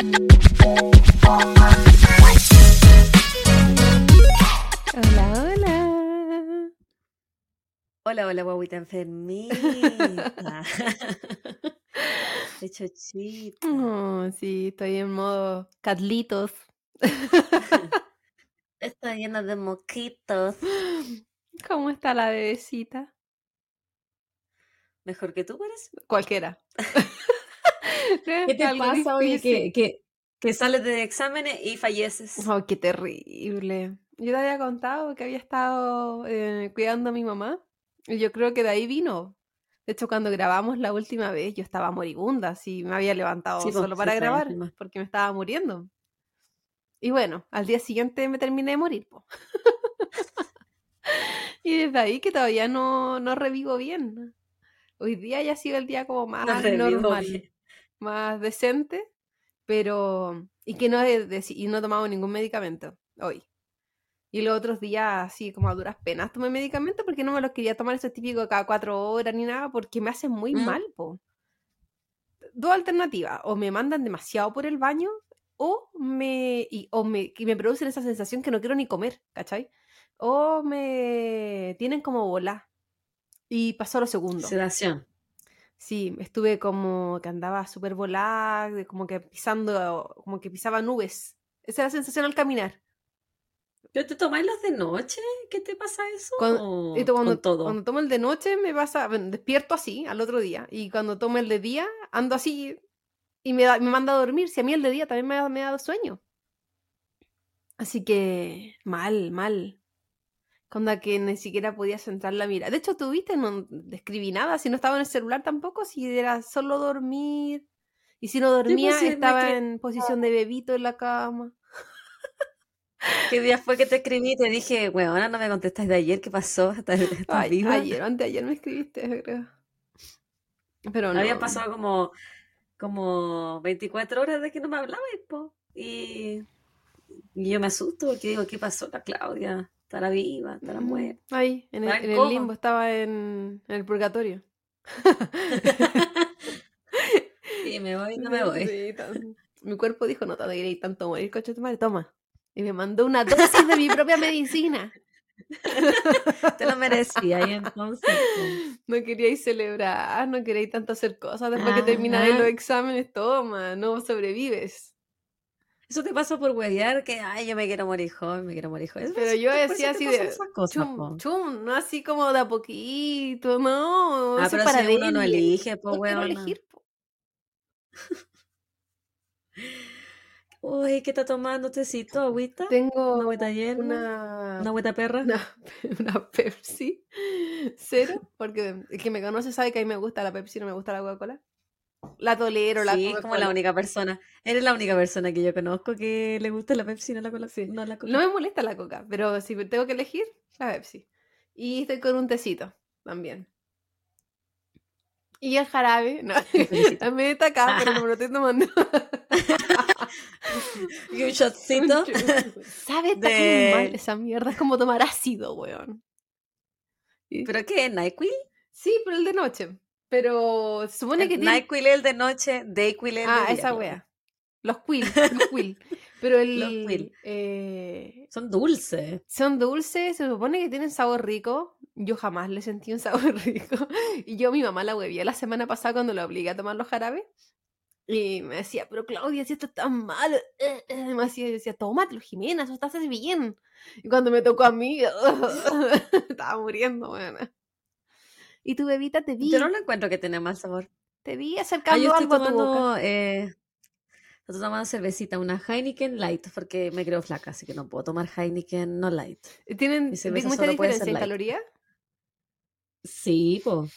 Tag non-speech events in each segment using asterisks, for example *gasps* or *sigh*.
Hola, hola. Hola, hola, guaguita enfermita. *laughs* De chochita. Oh, sí, estoy en modo Catlitos. *laughs* Está llena de moquitos. *gasps* ¿Cómo está la bebecita? Mejor que tú, parece. Cualquiera. *laughs* *laughs* ¿Qué te Algo pasa, oye, que, que, que sales de exámenes y falleces? Oh, qué terrible. Yo te había contado que había estado eh, cuidando a mi mamá. Y yo creo que de ahí vino. De hecho, cuando grabamos la última vez, yo estaba moribunda. Así me había levantado Sí, solo sí para grabar, porque me estaba muriendo. Y bueno, al día siguiente me terminé de morir. po. *laughs* y desde ahí que todavía no, no revivo bien. Hoy día ya ha sido el día como más No normal, bien. Más decente, pero... Y que no he, deci- y no he tomado ningún medicamento hoy. Y los otros días, así como a duras penas, tomé medicamento porque no me los quería tomar esos típicos cada cuatro horas ni nada, porque me hacen muy Mm. mal, po. Dos alternativas, o me mandan demasiado por el baño, o me, y- o me, y me producen esa sensación que no quiero ni comer, ¿cachai? O me tienen como bola. Y pasó lo segundo. Sedación. Sí, estuve como que andaba súper volada, como que pisando, como que pisaba nubes. Esa es la sensación al caminar. ¿Pero te tomáis los de noche? ¿Qué te pasa eso? Cuando, ¿O y to- cuando, con todo? cuando tomo el de noche me pasa, bueno, despierto así al otro día. Y cuando tomo el de día, ando así y me, da- me manda a dormir. Si a mí el de día también me, ha- me ha dado sueño. Así que mal, mal. Cuando que ni siquiera podía centrar la mira. De hecho, tuviste, no describí nada. Si no estaba en el celular tampoco, si era solo dormir. Y si no dormía, sí, me estaba en posición de bebito en la cama. *laughs* ¿Qué día fue que te escribí te dije, weona, no me contestas de ayer? ¿Qué pasó? ¿Estás, estás Ay, viva? ayer me escribiste, creo. Pero no. Habían pasado como, como 24 horas de que no me hablabas, po. Y, y yo me asusto porque digo, ¿qué pasó la Claudia? ¿Estará viva? ¿Estará muerta? Ahí, en el, en limbo, estaba en, en el purgatorio. *laughs* Y me voy, no me voy. Sí, tan- Mi cuerpo dijo, no te alegréis tanto morir, coche tu madre, toma. Y me mandó una dosis de mi propia medicina. *laughs* Te lo merecía y entonces. No queríais celebrar, no queríais tanto hacer cosas. Después que Ah, terminaréis los exámenes, toma, no sobrevives. Eso te pasó por huevear que, ay, yo me quiero morir joven, me quiero morir joven. Pero yo decía así de cosas, chum, chum, no así como de a poquito, no. Ah, eso es pero para si uno no elige, po, weona. elegir, po. Uy, ¿qué está tomando? ¿Tecito? ¿Agüita? ¿Una Tengo agüita yerna? una, ¿Una agüita perra? una, *laughs* una Pepsi cero, porque el que me conoce sabe que a mí me gusta la Pepsi, no me gusta la Coca-Cola. La tolero, la Sí, es como la única persona. Eres la única persona que yo conozco que le gusta la Pepsi, no la. Sí. No la coca. No me molesta la Coca, pero si tengo que elegir, la Pepsi. Y estoy con un tecito también. Y el jarabe, no, también está acá, pero no me lo estoy tomando. *laughs* Y un shotcito. ¿Sabe tan de- mal esa mierda? Es como tomar ácido, weón. ¿Pero qué? ¿NyQuil? Sí, pero el de noche. Pero se supone que El tiene... NyQuil es el de noche, Dayquil es el de Ah, día, esa wea. Los quill, los quill. Pero *laughs* el... Los quill. eh, Son dulces. son dulces, se supone que tienen sabor rico. Yo jamás le sentí un *laughs* sabor rico. Y yo mi mamá la huevía la semana pasada cuando la obligué a tomar los jarabes. Y me decía, pero Claudia, si esto está mal. eh, eh", Me decía, yo decía, tómatelo, Jimena, eso hace bien. Y cuando me tocó a mí, *laughs* estaba muriendo, weón. Y tu bebita te vi, Yo no lo encuentro que tenga mal sabor. te vi Ah, acercando algo a tu boca. eh, estoy tomando cervecita, una Heineken Light, porque me creo flaca, así que no puedo tomar Heineken no light. ¿Tienen Mi cerveza mucha diferencia en light. calorías? Sí, pues.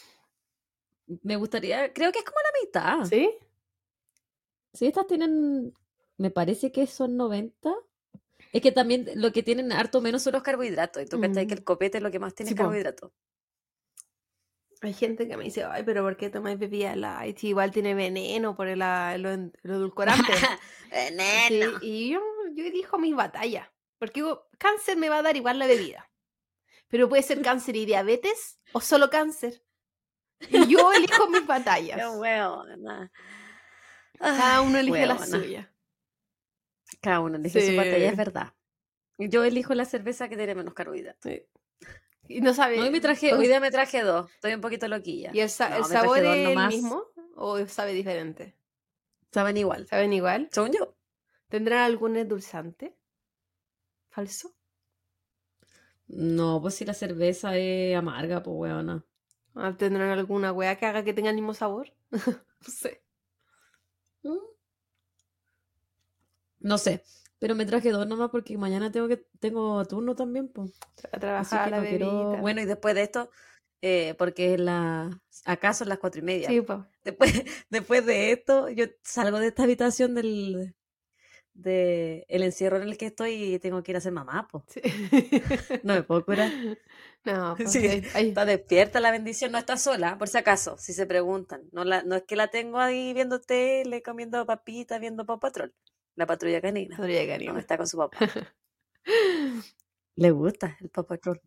Me gustaría, creo que es como la mitad. ¿Sí? Sí, estas tienen, me parece que son 90. Es que también lo que tienen harto menos son los carbohidratos. Y tú cachai que Mm. el copete es lo que más tiene Sí, carbohidratos. Hay gente que me dice, ay, pero ¿por qué tomáis bebida light? Igual tiene veneno por el, a- lo, edulcorante. *laughs* Sí, Veneno. y yo, yo elijo mis batallas. Porque digo, cáncer me va a dar igual la bebida. Pero puede ser *laughs* cáncer y diabetes o solo cáncer. Y yo elijo mis *laughs* batallas. hueona. Cada uno elige la hueona. suya. Cada uno elige su batalla, es verdad. Yo elijo la cerveza que tiene menos carbohidratos. Sí. Y no sabe. Hoy me traje, hoy día me traje dos. Estoy un poquito loquilla. ¿Y el, sa- No, el me traje sabor es el nomás. mismo o sabe diferente? Saben igual. ¿Saben igual? Según yo. ¿Tendrán algún endulzante? ¿Falso? No, pues si la cerveza es amarga, pues weona. Ah, ¿Tendrán alguna weá que haga que tenga el mismo sabor? *laughs* no sé. Mm. No sé. Pero me traje dos nomás porque mañana tengo que tengo turno también, pues. A trabajar la no quiero. Bueno, y después de esto, eh, porque la... acá son las cuatro y media. Sí, po. Después, *laughs* después de esto, yo salgo de esta habitación del de el encierro en el que estoy y tengo que ir a ser mamá, pues. Sí. *laughs* No me puedo curar. *laughs* no, pues, Sí, ahí- ahí- Está despierta la bendición, no está sola, por si acaso, si se preguntan. No, la, no es que la tengo ahí viendo tele, comiendo papitas, viendo Paw Patrol. La patrulla canina. No, cariño. está con su papá. *laughs* Le gusta el Paw Patrol.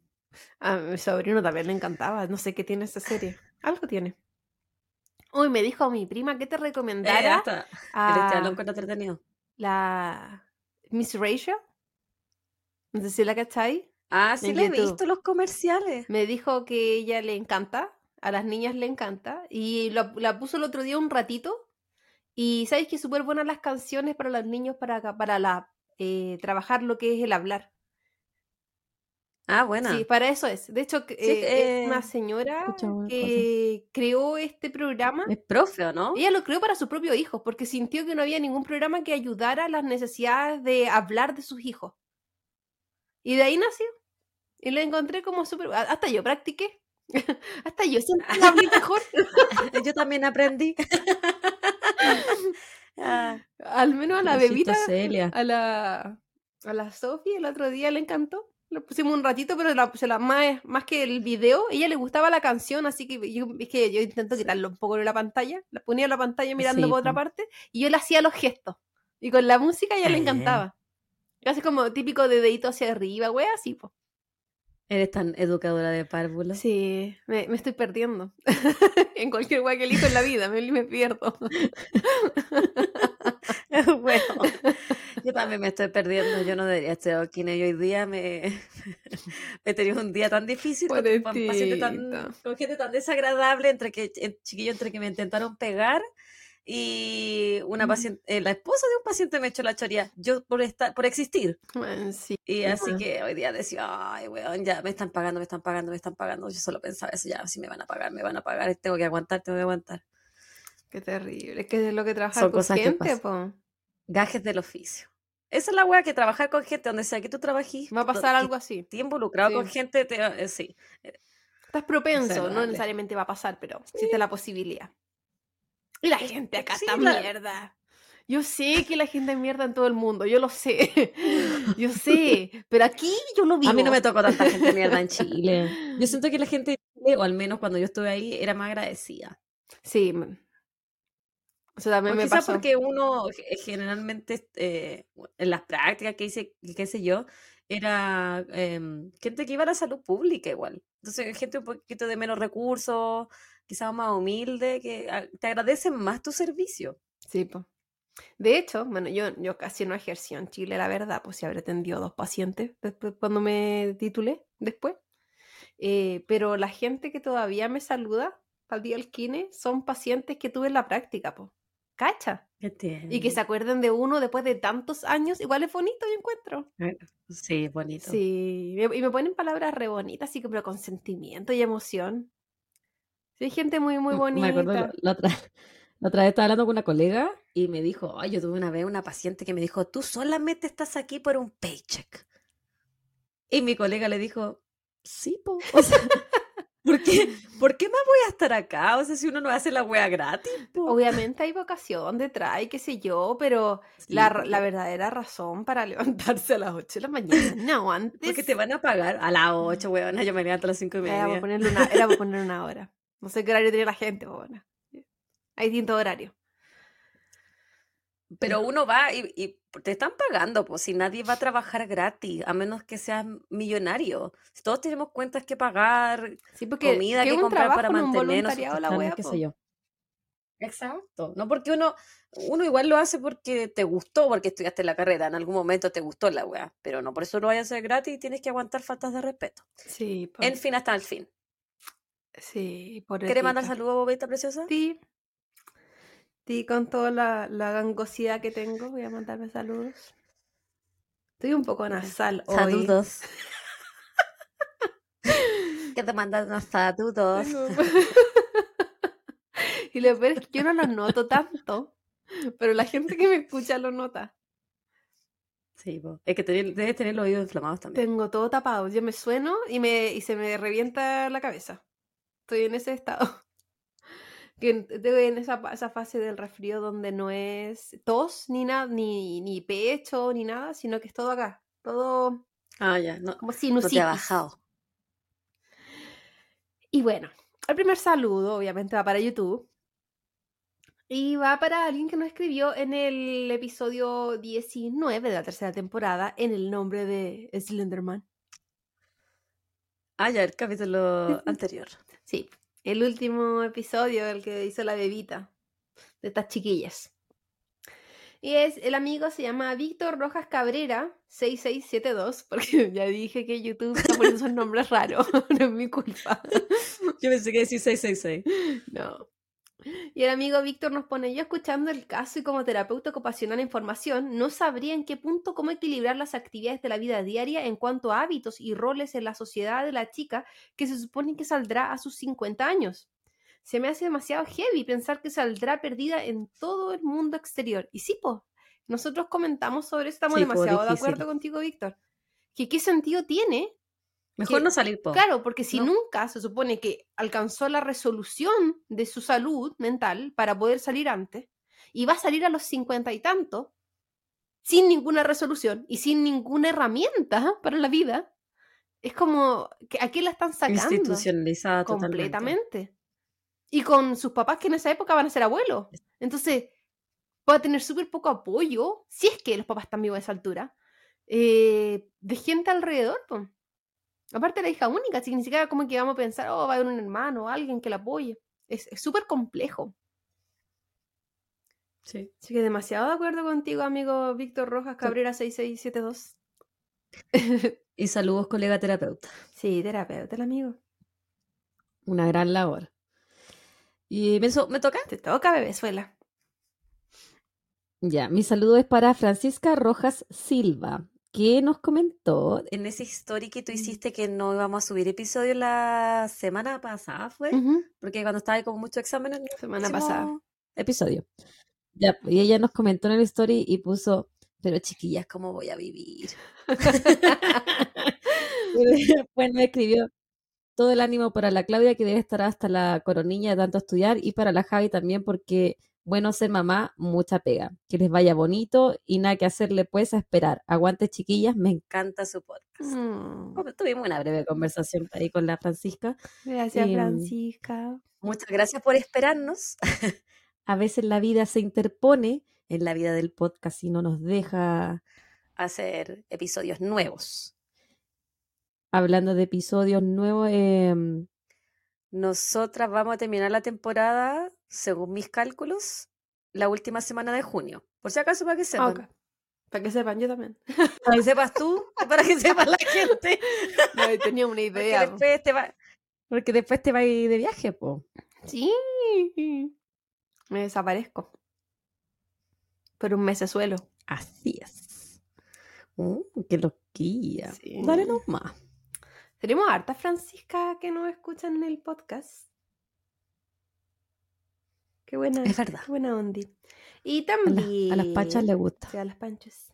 A mi sobrino también le encantaba. No sé qué tiene esa serie. Algo tiene. Uy, me dijo mi prima que te Eh, recomendara el a estalón con entretenido. la Miss Rachel. No sé si la cachai. Ah, sí le he visto los comerciales. Me dijo que ella le encanta, a las niñas le encanta, y la puso el otro día un ratito. Y sabes que súper buenas las canciones para los niños para, para la, eh, trabajar lo que es el hablar. Ah, buena. Sí, para eso es. De hecho, Sí, eh, es una señora que creó este programa. Es profe, ¿o no? Ella lo creó para sus propios hijos, porque sintió que no había ningún programa que ayudara a las necesidades de hablar de sus hijos. Y de ahí nació. Y lo encontré como súper... Hasta yo practiqué. *laughs* Hasta yo siempre hablé mejor. *laughs* Yo también aprendí. *laughs* Ah, Al menos a la bebita, Celia. a la, a la Sofi, el otro día le encantó. Lo pusimos un ratito, pero la, se la, más, más que el video, ella le gustaba la canción, así que yo, es que yo intento quitarlo un poco de la pantalla. La ponía en la pantalla mirando Sí, por otra parte y yo le hacía los gestos. Y con la música a ella le Ah. encantaba. Casi como típico de dedito hacia arriba, güey, así, pues. Eres tan educadora de párvulo. Sí, me, me estoy perdiendo. *laughs* en cualquier güey que elijo en la vida, me, me pierdo. *laughs* bueno, *laughs* yo también me estoy perdiendo. Yo no debería estar aquí en ello hoy día. Me, he tenido un día tan difícil con, tan, con gente tan desagradable, entre que chiquillos entre que me intentaron pegar y una paciente, eh, la esposa de un paciente me echó la choría. Yo por estar, por existir. Bueno, sí. Y así que hoy día decía, ay, weón, ya me están pagando, me están pagando, me están pagando. Yo solo pensaba eso, ya, si me van a pagar, me van a pagar, tengo que aguantar, tengo que aguantar. Qué terrible. Es que es lo que trabajar Son con cosas que gente, pasan. po. Gajes del oficio. Esa es la weá que trabajar con gente, donde sea que tú trabajes, Va a pasar algo así. estés involucrado con Sí. gente, te, eh, sí. Estás propenso, no Desagradable. necesariamente va a pasar, pero existe la posibilidad. Y la gente acá sí, está la- mierda. Yo sé que la gente es mierda en todo el mundo, yo lo sé. *laughs* Yo sé, pero aquí yo lo vivo. A mí no me tocó tanta gente mierda en Chile. Yo *laughs* siento que la gente de Chile, o al menos cuando yo estuve ahí, era más agradecida. Sí. me- Eso también O me quizás pasó. porque uno generalmente eh, en las prácticas que hice, qué sé yo, era em, gente que iba a la salud pública igual. Entonces, gente un poquito de menos recursos, quizás más humilde, que te agradecen más tu servicio. Sí, po. De hecho, bueno, yo, yo casi no ejercí en Chile, la verdad, pues si habré atendido dos pacientes después cuando me titulé, después. Eh, pero la gente que todavía me saluda para el día del kine son pacientes que tuve en la práctica, po. ¿Cacha? Y que se acuerden de uno después de tantos años, igual es bonito, yo encuentro. Sí, bonito. Sí, y me ponen palabras re bonitas, así que pero con sentimiento y emoción. Sí, hay gente muy, muy M- Me acuerdo bonita. la, la otra, *laughs* la otra vez estaba hablando con una colega y me dijo, ay, yo tuve una vez una paciente que me dijo, tú solamente estás aquí por un paycheck. Y mi colega le dijo, sí, po. *laughs* O sea, ¿por qué, ¿por qué más voy a estar acá? O sea, si uno no hace la wea gratis, po. Obviamente hay vocación detrás y qué sé yo, pero Sí, la, la verdadera razón para *laughs* levantarse a las 8 de la mañana, no antes. Porque te van a pagar a las 8, weona, yo me levanto a las 5 y Era para media. ponerle una, era para poner una hora. No sé qué horario tiene la gente, bueno. Hay distintos horarios. Pero uno va y, y te están pagando, pues si nadie va a trabajar gratis, a menos que seas millonario. Si todos tenemos cuentas que pagar, Sí, porque comida que comprar para mantenernos, la wea, qué sé yo. Exacto. No porque uno, uno igual lo hace porque te gustó, porque estudiaste la carrera, en algún momento te gustó la weá, pero no por eso lo vayas a hacer gratis y tienes que aguantar faltas de respeto. Sí, po. En fin, hasta el fin. Sí, por ¿Quieres mandar saludos, bobita preciosa? Sí. Sí, con toda la, la gangosidad que tengo, voy a mandarme saludos. Estoy un poco nasal hoy. Saludos. *laughs* que te mandan unos saludos. *laughs* Y lo peor es que yo no lo noto tanto, pero la gente que me escucha lo nota. Sí, po. es que tenés- debes tener los oídos inflamados también. Tengo todo tapado, yo me sueno y, me, y se me revienta la cabeza. Estoy en ese estado. *laughs* Que estoy en esa, esa fase del resfrío donde no es tos ni nada, ni, ni pecho ni nada, sino que es todo acá. Todo Ah, ya, no, como no sinusitis. te ha bajado. Y bueno, el primer saludo obviamente va para YouTube. Y va para alguien que nos escribió en el episodio 19 de la tercera temporada en el nombre de Slenderman. Ah, ya, el capítulo anterior. Sí, el último episodio, el que hizo la bebita de estas chiquillas. Y es, el amigo se llama Víctor Rojas Cabrera 6672, porque *laughs* ya dije que YouTube está poniendo esos nombres raros, *laughs* no es mi culpa. *laughs* Yo pensé que decía 666. No. Y el amigo Víctor nos pone, yo escuchando el caso y como terapeuta ocupacional en formación, no sabría en qué punto cómo equilibrar las actividades de la vida diaria en cuanto a hábitos y roles en la sociedad de la chica que se supone que saldrá a sus 50 años. Se me hace demasiado heavy pensar que saldrá perdida en todo el mundo exterior. Y sí, pues, nosotros comentamos sobre eso, estamos Sí, po, demasiado de acuerdo contigo, Víctor. Que qué sentido tiene Mejor que- no salir, po. Claro, porque si ¿no? nunca se supone que alcanzó la resolución de su salud mental para poder salir antes, y va a salir a los cincuenta y tanto, sin ninguna resolución y sin ninguna herramienta *laughs* para la vida, es como, que ¿a qué la están sacando? Institucionalizada totalmente. completamente. Y con sus papás que en esa época van a ser abuelos. Entonces, va a tener súper poco apoyo, si es que los papás están vivos a esa altura, eh, de gente alrededor. po. Aparte la hija única, así que ni siquiera como que vamos a pensar, oh, va a haber un hermano o alguien que la apoye. Es súper complejo. Sí. Así que demasiado de acuerdo contigo, amigo Víctor Rojas Cabrera 6672. *laughs* Y saludos, colega terapeuta. sí, terapeuta, el amigo. Una gran labor. Y me, so- me toca. Te toca, bebezuela. Ya, mi saludo es para Francisca Rojas Silva, que nos comentó en ese story que tú hiciste que no íbamos a subir episodio la semana pasada, ¿fue? Porque cuando estaba ahí como mucho examen en el Semana pasada. episodio. Ya, y ella nos comentó en el story y puso, pero chiquillas, ¿cómo voy a vivir? *laughs* Y después nos escribió todo el ánimo para la Claudia, que debe estar hasta la coronilla de tanto estudiar, y para la Javi también, porque bueno ser mamá, mucha pega. Que les vaya bonito y nada que hacerle pues a esperar. Aguante chiquillas, me encanta su podcast. Mm, Tuvimos una breve conversación ahí con la Francisca. Gracias, Em, Francisca. Muchas gracias por esperarnos. *laughs* A veces la vida se interpone en la vida del podcast y no nos deja hacer episodios nuevos. Hablando de episodios nuevos, em, nosotras vamos a terminar la temporada, según mis cálculos, la última semana de junio. Por si acaso, para que Ah, sepan. Para que sepan, yo también. Para que sepas tú, *laughs* para que sepa la gente. No, tenía una *laughs* idea. po. después te va, porque después te va a ir de viaje, po. Sí. Me desaparezco. Por un mesesuelo. Así es. Uh, qué loquilla. Sí. Dale nomás. Tenemos hartas Francisca que nos escuchan en el podcast. Qué buena, Es verdad. qué buena ondi. Y A, las- también. a las pachas les gusta. Sí, a las panchas.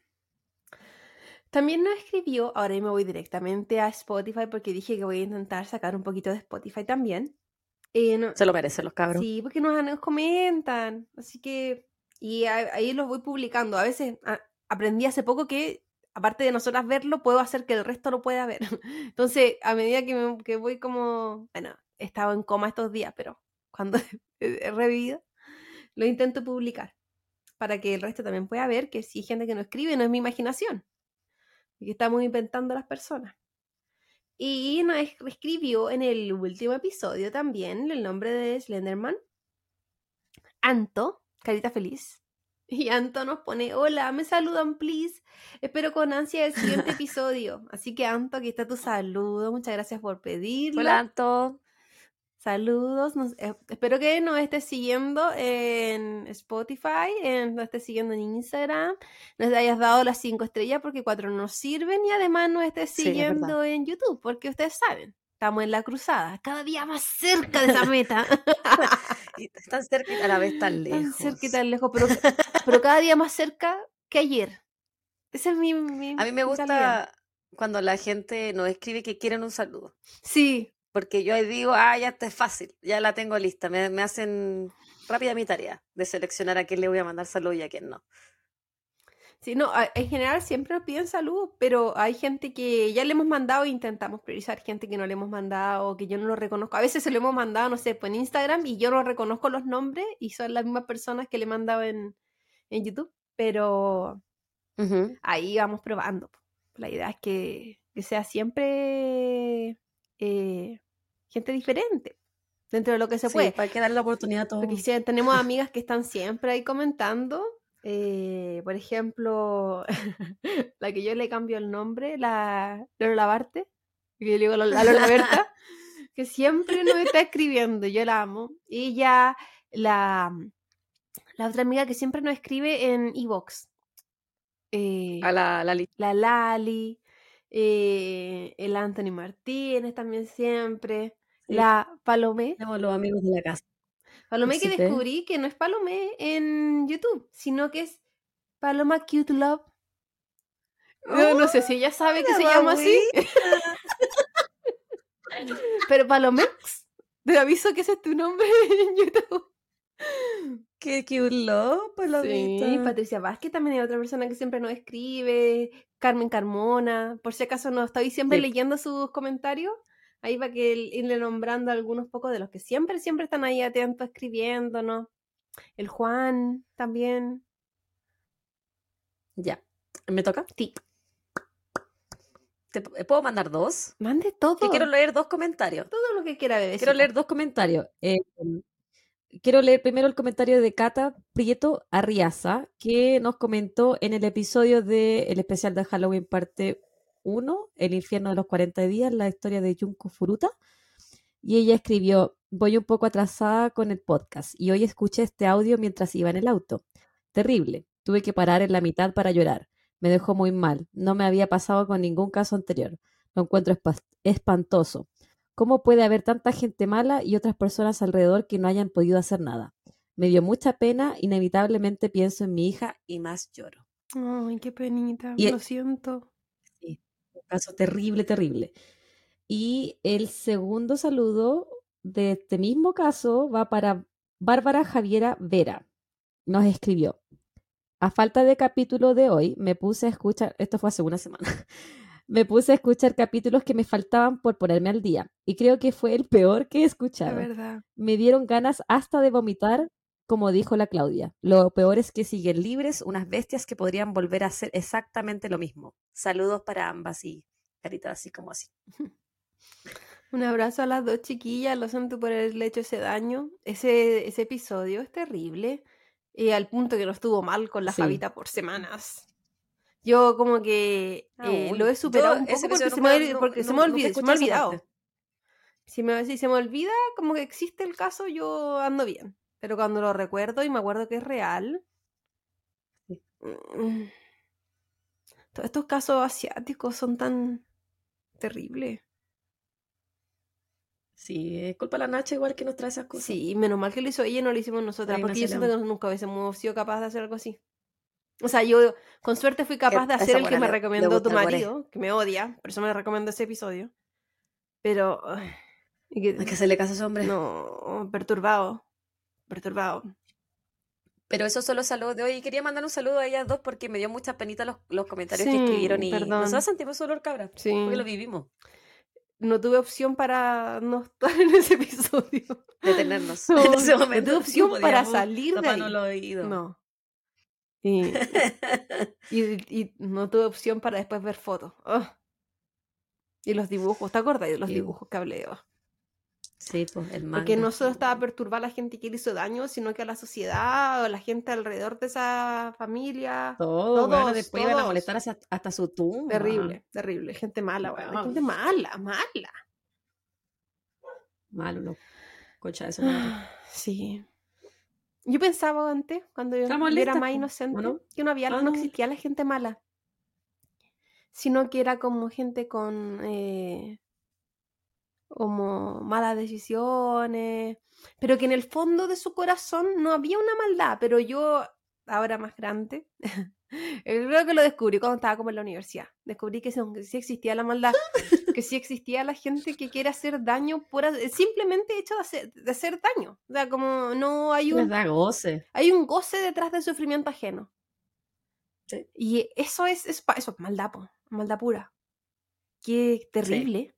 También nos escribió, ahora me voy directamente a Spotify porque dije que voy a intentar sacar un poquito de Spotify también. Eh, no- Se lo merecen los cabros. Sí, porque nos, nos comentan. Así que. Y a- ahí los voy publicando. A veces a- aprendí hace poco que, aparte de nosotras verlo, puedo hacer que el resto lo pueda ver. *laughs* Entonces, a medida que, me- que voy como. Bueno, he estado en coma estos días, pero cuando he he revivido, lo intento publicar. Para que el resto también pueda ver que si hay gente que no escribe, no es mi imaginación. Y que estamos inventando las personas. Y nos es- escribió en el último episodio también el nombre de Slenderman. Anto, carita feliz. *laughs* Y Anto nos pone, hola, me saludan, please. Espero con ansia el siguiente *laughs* episodio. Así que Anto, aquí está tu saludo. Muchas gracias por pedirlo. Hola, Anto. Saludos. Nos- eh, espero que nos estés siguiendo en Spotify, en, nos estés siguiendo en Instagram, nos hayas dado las cinco estrellas porque cuatro no nos sirven y además nos estés Sí, es verdad. siguiendo en YouTube porque ustedes saben, estamos en la cruzada, cada día más cerca de esa meta. *laughs* Tan cerca y a la vez tan lejos. *laughs* Tan cerca y tan lejos, pero, pero cada día más cerca que ayer. Ese es mi, mi A mí me mentalidad. gusta cuando la gente nos escribe que quieren un saludo. Sí, Porque yo ahí digo, ah, ya está es fácil, ya la tengo lista. Me, me hacen rápida mi tarea de seleccionar a quién le voy a mandar saludo y a quién no. Sí, no, en general siempre nos piden salud, pero hay gente que ya le hemos mandado e intentamos priorizar gente que no le hemos mandado, que yo no lo reconozco. A veces se lo hemos mandado, no sé, pues en Instagram y yo no reconozco los nombres y son las mismas personas que le he mandado en, en YouTube, pero ahí vamos probando. La idea es que, que sea siempre eh, gente diferente, dentro de lo que se Sí, puede. para que darle la oportunidad a todos. Porque tenemos *laughs* amigas que están siempre ahí comentando. eh, por ejemplo, *laughs* la que yo le cambio el nombre, la Lola Barte, que yo le digo la la Lola Berta, *laughs* que siempre nos está escribiendo, yo la amo. Y ella, la, la otra amiga que siempre nos escribe en Evox. A la, la lista. la Lali, eh, el Anthony Martínez también siempre, Sí. la Palomé. Tenemos los amigos de la casa. Palomé que descubrí que no es Palomé en YouTube, sino que es Paloma Cute Love. No, no sé si ella sabe que se la llama así, *laughs* pero Palomex, te aviso que ese es tu nombre en YouTube. *laughs* Qué cute love, palomita. Sí, Patricia Vázquez también es otra persona que siempre nos escribe, Carmen Carmona, por si acaso no estoy siempre Sí. leyendo sus comentarios, ahí va que irle nombrando algunos pocos de los que siempre, siempre están ahí atentos escribiéndonos. El Juan también. Ya. ¿Me toca? Sí. ¿Te ¿Puedo mandar dos? Mande todo. Que quiero leer dos comentarios. todo lo que quiera, bebecita. Quiero leer dos comentarios. Eh, quiero leer primero el comentario de Cata Prieto Arriaza, que nos comentó en el episodio del especial de Halloween parte 1, El infierno de los 40 días, la historia de Junko Furuta. Y ella escribió, voy un poco atrasada con el podcast y hoy escuché este audio mientras iba en el auto. Terrible. Tuve que parar en la mitad para llorar. Me dejó muy mal. No me había pasado con ningún caso anterior. Lo encuentro espa- espantoso. ¿Cómo puede haber tanta gente mala y otras personas alrededor que no hayan podido hacer nada? Me dio mucha pena, inevitablemente pienso en mi hija y más lloro. Ay, qué penita. Y- Lo siento. Un caso terrible, terrible. Y el segundo saludo de este mismo caso va para Bárbara Javiera Vera. Nos escribió. A falta de capítulo de hoy, me puse a escuchar, esto fue hace una semana, me puse a escuchar capítulos que me faltaban por ponerme al día. Y creo que fue el peor que he La escuchado. verdad. Me dieron ganas hasta de vomitar, como dijo la Claudia. Lo peor es que siguen libres unas bestias que podrían volver a hacer exactamente lo mismo. Saludos para ambas y caritas así como así. *laughs* Un abrazo a las dos chiquillas, lo siento por haberle hecho ese daño. Ese, ese episodio es terrible. Y al punto que nos estuvo mal con la Sí. Fabita por semanas. Yo como que eh, Aún. lo he superado un poco porque se me, no- porque se me, nunca olvidó, se me ha olvidado. Si, me, si se me olvida, como que existe el caso, yo ando bien. Pero cuando lo recuerdo y me acuerdo que es real. Sí. mm, Todos estos casos asiáticos son tan terribles. Sí, es culpa de la Nacha igual que nos trae esas cosas. Sí, menos mal que lo hizo ella y no lo hicimos nosotras, porque yo siento que nunca hubiésemos sido capaces de hacer algo así. O sea, yo con suerte fui capaz de hacer el que me le- le recomendó tu marido, que me odia, por eso me recomendó ese episodio. Pero... y que- Hay que hacerle caso a ese hombre. no, perturbado. Perturbado. Pero esos son los saludos de hoy. Y quería mandar un saludo a ellas dos porque me dio mucha penita los, los comentarios que Sí, escribieron y perdón. nosotros sentimos dolor, cabra. Sí. Porque lo vivimos. No tuve opción para no estar en ese episodio. Detenernos. *laughs* No, en ese no momento. tuve opción para salir de ahí. oídos. No. Y, *laughs* y, y no tuve opción para después ver fotos. Ugh. Y los dibujos, ¿te acuerdas de los dibujos que hablé? Ugh. Sí, pues el Porque manga. no solo estaba perturbada a la gente que le hizo daño, sino que a la sociedad o a la gente alrededor de esa familia. Todo, bueno, todos, después iban a todos. molestar hacia- hasta su tumba. Terrible, terrible. Gente mala, weón. Wow. Gente mala, mala. Malo, no. Concha de madre. Ah, Sí. Yo pensaba antes, cuando yo era más po, ¿o inocente, no? que no había, Ah, no. existía la gente mala. Sino que era como gente con eh, como malas decisiones. Pero que en el fondo de su corazón no había una maldad. Pero yo, ahora más grande, *laughs* eh, creo que lo descubrí cuando estaba como en la universidad. Descubrí que sí, que sí existía la maldad. que sí existía la gente que quiere hacer daño por simplemente hecho de hacer, de hacer daño. O sea, como no hay un, da goce. hay un goce detrás del sufrimiento ajeno. Sí. Y eso es, es eso es maldad, po, maldad pura. Qué terrible.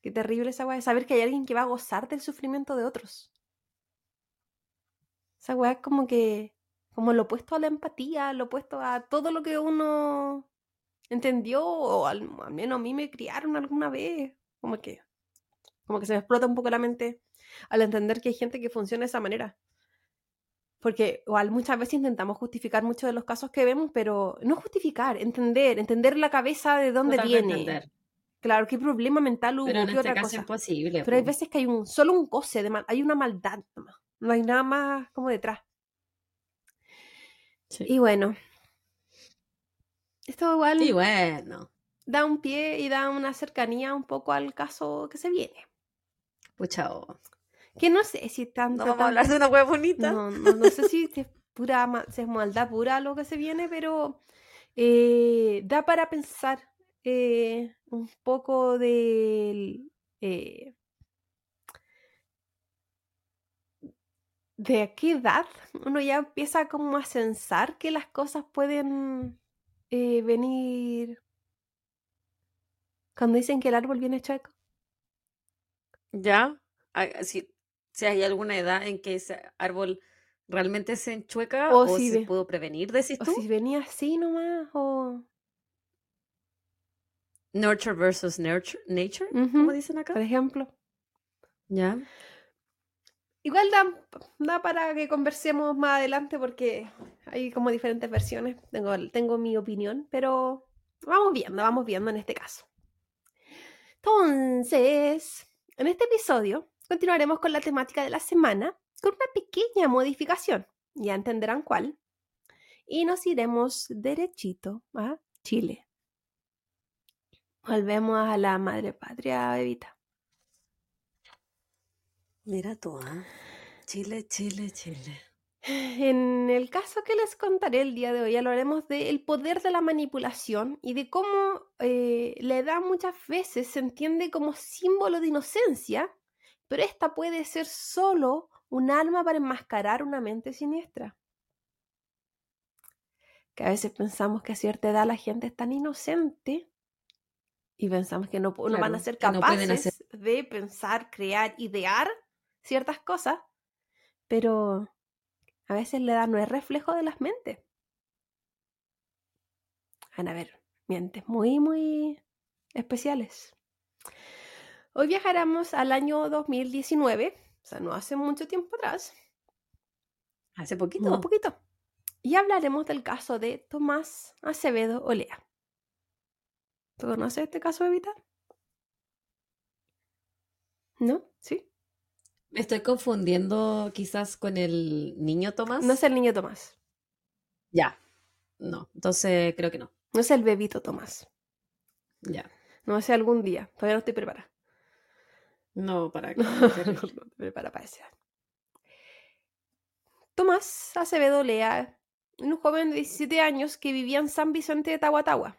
Qué terrible esa weá, saber que hay alguien que va a gozar del sufrimiento de otros. Esa weá es como que, como lo opuesto a la empatía, lo opuesto a todo lo que uno entendió, o al, al menos a mí me criaron alguna vez. Como que, como que se me explota un poco la mente al entender que hay gente que funciona de esa manera. Porque igual muchas veces intentamos justificar muchos de los casos que vemos, pero no justificar, entender, entender la cabeza de dónde viene. entender. Claro, qué problema mental hubo, Pero en este otra caso cosa. imposible. Pero hay veces que hay un solo un goce de mal, hay una maldad. No hay nada más como detrás. Sí. Y bueno. Esto igual Y bueno, da un pie y da una cercanía un poco al caso que se viene. pucha, oh. Que no sé si tanto. no vamos a hablar de una hueá bonita. No, no, no sé si es pura es maldad pura lo que se viene, pero eh, da para pensar eh, un poco del eh, de qué edad uno ya empieza como a censar que las cosas pueden eh, venir cuando dicen que el árbol viene chueco. Ya, ah, si, si hay alguna edad en que ese árbol realmente se enchueca O o, si se ve- pudo prevenir, decís O tú. si venía así nomás, o... Nurture versus nurture, nature, Ujú, como dicen acá. por ejemplo. Ya. Igual da, para que conversemos más adelante porque hay como diferentes versiones. Tengo, tengo mi opinión, pero vamos viendo, vamos viendo en este caso. Entonces, en este episodio continuaremos con la temática de la semana con una pequeña modificación. Ya entenderán cuál. Y nos iremos derechito a Chile. Volvemos a la madre patria, bebita. Mira tú, ¿ah? Chile, Chile, Chile. En el caso que les contaré el día de hoy, hablaremos del poder de la manipulación y de cómo eh, la edad muchas veces se entiende como símbolo de inocencia, pero esta puede ser solo un arma para enmascarar una mente siniestra. Que a veces pensamos que a cierta edad la gente es tan inocente y pensamos que no, van a ser no hacer- capaces de pensar, crear, idear ciertas cosas, pero a veces la edad no es reflejo de las mentes. Van a ver, mentes muy, muy especiales. Hoy viajaremos al año 2019, o sea, no hace mucho tiempo atrás, Hace poquito. un poquito, y hablaremos del caso de Tomás Acevedo Olea. ¿Tú conoces este caso, Evita? ¿No? ¿Sí? Me estoy confundiendo quizás con el niño Tomás. No es el niño Tomás, Ya. No, entonces creo que no. no es el bebito Tomás. Ya. No sé algún día, todavía no estoy preparada. No, para No, *laughs* qué. no te preparas para ese. Tomás Acevedo Lea, un joven de 17 años que vivía en San Vicente de Tahuatahua.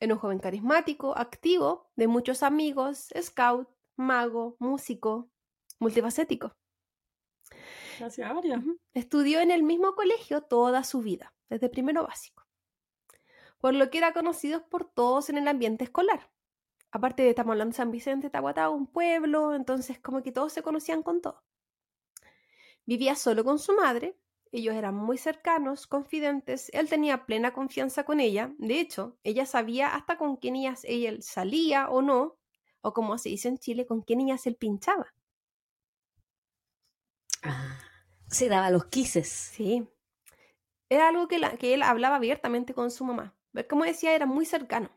Era un joven carismático, activo, de muchos amigos, scout, mago, músico, multifacético. Gracias, Aria. Estudió en el mismo colegio toda su vida, desde primero básico, por lo que era conocido por todos en el ambiente escolar. Aparte de, estamos hablando de San Vicente, Tahuatahua, un pueblo, entonces como que todos se conocían con todo. Vivía solo con su madre, ellos eran muy cercanos, confidentes, él tenía plena confianza con ella, de hecho, ella sabía hasta con quién ella, ella salía o no, o como se dice en Chile, con qué niñas él pinchaba. Ah, se daba los quises. Sí. Era algo que, la- que él hablaba abiertamente con su mamá. Como decía, era muy cercano.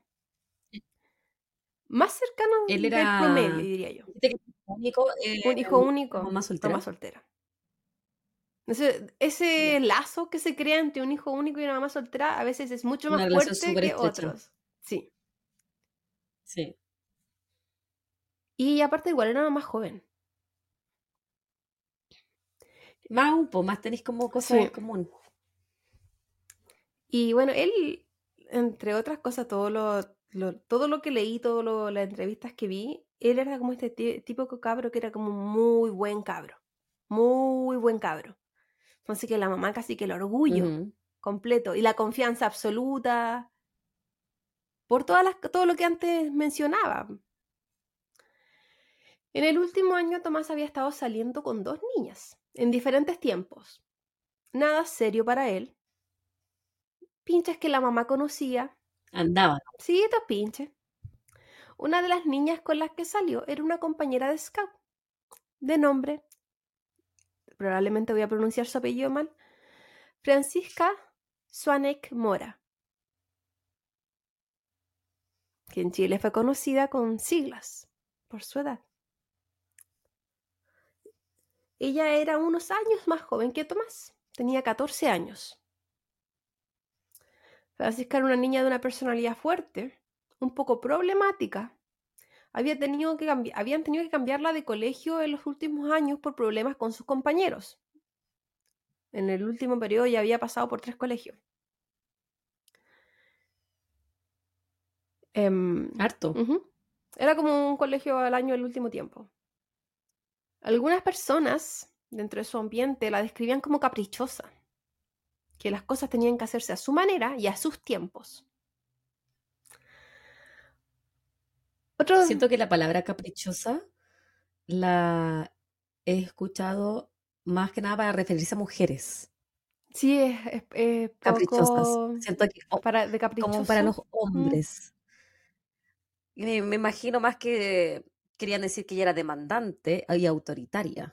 Más cercano Él del era- promedio, diría yo. Único, eh, Un hijo único, mamá soltera. mamá soltera. Ese, ese lazo que se crea entre un hijo único y una mamá soltera a veces es mucho Una más fuerte que otros. Sí. Sí. Y aparte igual era más joven. Más un poco, más tenéis como cosas Sí. en común. Y bueno, él, entre otras cosas, todo lo, lo- todo lo que leí, todas las entrevistas que vi, él era como este típico cabro que era como muy buen cabro. Muy buen cabro. Entonces que la mamá casi que el orgullo completo y la confianza absoluta por todas las, todo lo que antes mencionaba. En el último año Tomás había estado saliendo con dos niñas en diferentes tiempos. Nada serio para él. Pinches que la mamá conocía. Andaba. Sí, dos pinches. Una de las niñas con las que salió era una compañera de scout, de nombre, probablemente voy a pronunciar su apellido mal, Francisca Swanek Mora, que en Chile fue conocida con siglas por su edad. Ella era unos años más joven que Tomás, tenía 14 años. Francisca era una niña de una personalidad fuerte, un poco problemática. Había tenido que habían tenido que cambiarla de colegio en los últimos años por problemas con sus compañeros. En el último periodo ya había pasado por tres colegios. Em, Harto. Era como un colegio al año el último tiempo. Algunas personas dentro de su ambiente la describían como caprichosa, que las cosas tenían que hacerse a su manera y a sus tiempos. Otro, Siento que la palabra caprichosa la he escuchado más que nada para referirse a mujeres sí, es, es- es caprichosas. Siento que o- para, de como para los hombres. Me, me imagino más que querían decir que ella era demandante y autoritaria,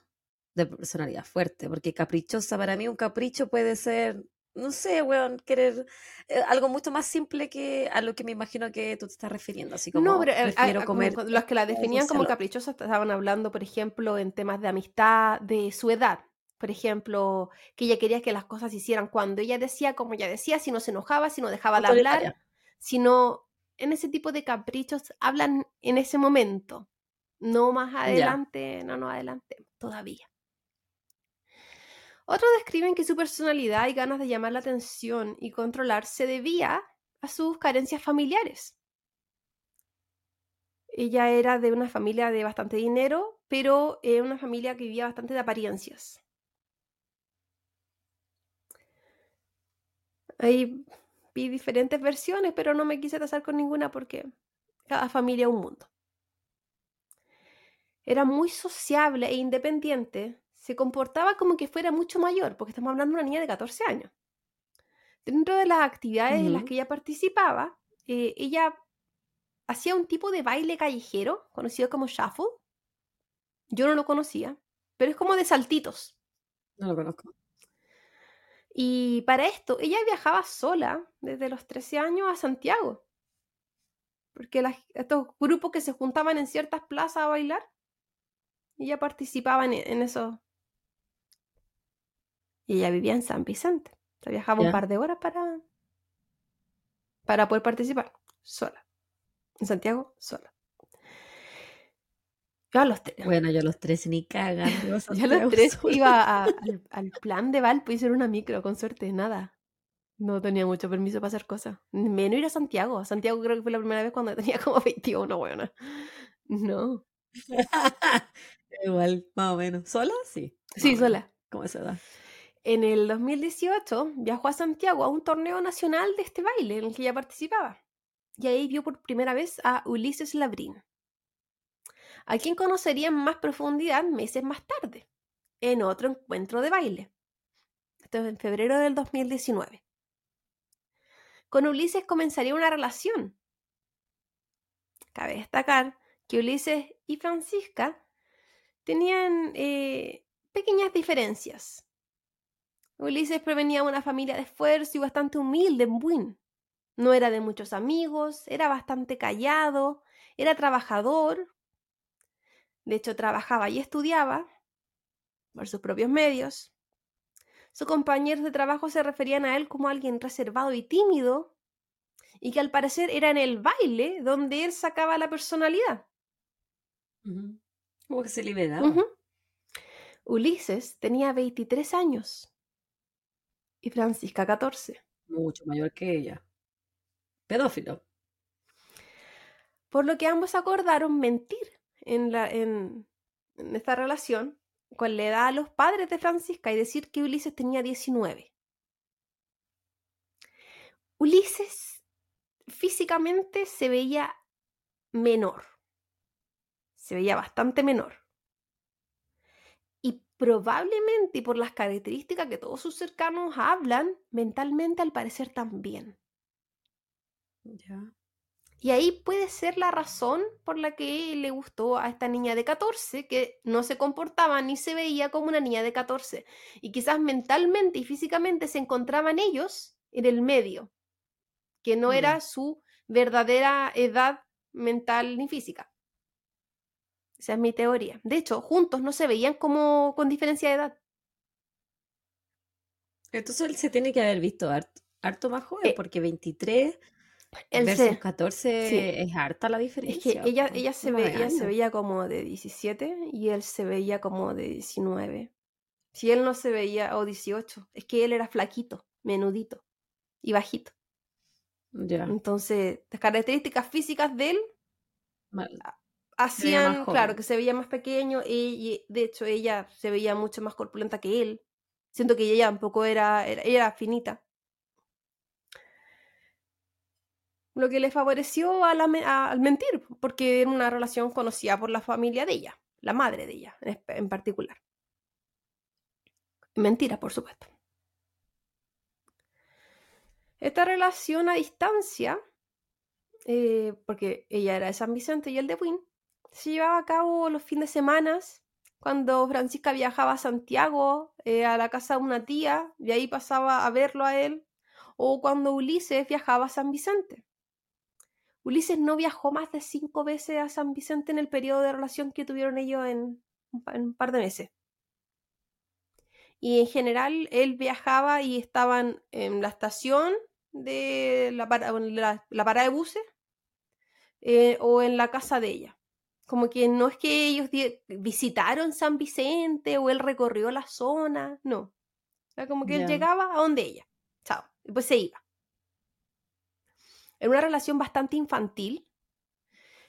de personalidad fuerte, porque caprichosa para mí un capricho puede ser, no sé, weón, querer eh, algo mucho más simple que a lo que me imagino que tú te estás refiriendo, así como No, pero eh, prefiero a- a- como comer cuando los que la definían como caprichosa estaban hablando, por ejemplo, en temas de amistad, de su edad. Por ejemplo, que ella quería que las cosas se hicieran cuando ella decía, como ella decía, si no se enojaba, si no dejaba de hablar, sino en ese tipo de caprichos hablan en ese momento, no más adelante, no, no adelante, todavía. Otros describen que su personalidad y ganas de llamar la atención y controlar se debía a sus carencias familiares. Ella era de una familia de bastante dinero, pero eh, una familia que vivía bastante de apariencias. Ahí vi diferentes versiones, pero no me quise casar con ninguna porque cada familia es un mundo. Era muy sociable e independiente. Se comportaba como que fuera mucho mayor, porque estamos hablando de una niña de 14 años. Dentro de las actividades en las que ella participaba, eh, ella hacía un tipo de baile callejero conocido como shuffle. Yo no lo conocía, pero es como de saltitos. No lo conozco. Y para esto, ella viajaba sola desde los 13 años a Santiago. Porque las- estos grupos que se juntaban en ciertas plazas a bailar, ella participaba en, en eso. Y ella vivía en San Vicente. O sea, viajaba un par de horas para, para poder participar sola. En Santiago, sola. Yo a los tres. Bueno, yo a los tres ni cagan. *laughs* Yo a los tres sola. iba a- *laughs* al, al plan de Valpo y hacer una micro, con suerte, nada. No tenía mucho permiso para hacer cosas. Menos ir a Santiago. Santiago creo que fue la primera vez cuando *laughs* tenía como 21, buena. No. Igual, más o menos. ¿Sola? Sí. Sí, menos, sola. Como esa edad. En el 2018 viajó a Santiago a un torneo nacional de este baile en el que ella participaba. Y ahí vio por primera vez a Ulises Labrín, a quien conocería en más profundidad meses más tarde, en otro encuentro de baile. Esto es en febrero del 2019. Con Ulises comenzaría una relación. Cabe destacar que Ulises y Francisca tenían eh, pequeñas diferencias. Ulises provenía de una familia de esfuerzo y bastante humilde en Buin. No era de muchos amigos, era bastante callado, era trabajador. De hecho, trabajaba y estudiaba por sus propios medios. Sus compañeros de trabajo se referían a él como alguien reservado y tímido, y que al parecer era en el baile donde él sacaba la personalidad. Como que se liberaba. Ulises tenía 23 años y Francisca 14. Mucho mayor que ella. Pedófilo. Por lo que ambos acordaron mentir en, la, en, en esta relación con la edad a los padres de Francisca y decir que Ulises tenía 19. Ulises físicamente se veía menor, se veía bastante menor. Y probablemente por las características que todos sus cercanos hablan, mentalmente al parecer también. Y ahí puede ser la razón por la que le gustó a esta niña de 14, que no se comportaba ni se veía como una niña de 14. Y quizás mentalmente y físicamente se encontraban ellos en el medio, que no era su verdadera edad mental ni física. Esa es mi teoría. De hecho, juntos no se veían como con diferencia de edad. Entonces él se tiene que haber visto harto, más joven, Eh, porque 23 Él versus se, 14 sí. es harta la Es diferencia. que ella, ella, se ve, ella se veía como de 17 y él se veía como de 19. Si él no se veía, o 18, es que él era flaquito, menudito y bajito. Ya. Entonces, las características físicas de él mal. Hacían, claro, que se veía más pequeño y, y, de hecho ella se veía mucho más corpulenta que él. Siento que ella tampoco era, era, finita. Lo que le favoreció a la me- a- al mentir, porque era una relación conocida por la familia de ella, la madre de ella en, particular. Mentira, por supuesto. Esta relación a distancia, eh, porque ella era de San Vicente y él de Buin, se llevaba a cabo los fines de semana, cuando Francisca viajaba a Santiago, eh, a la casa de una tía, y ahí pasaba a verlo a él, o cuando Ulises viajaba a San Vicente. Ulises no viajó más de cinco veces a San Vicente en el periodo de relación que tuvieron ellos en un par de meses. Y en general él viajaba y estaban en la estación de la parada de buses eh, o en la casa de ella. Como que no es que ellos visitaron San Vicente o él recorrió la zona, no. Era como que él llegaba a donde ella. Chao. Y pues se iba. Era una relación bastante infantil,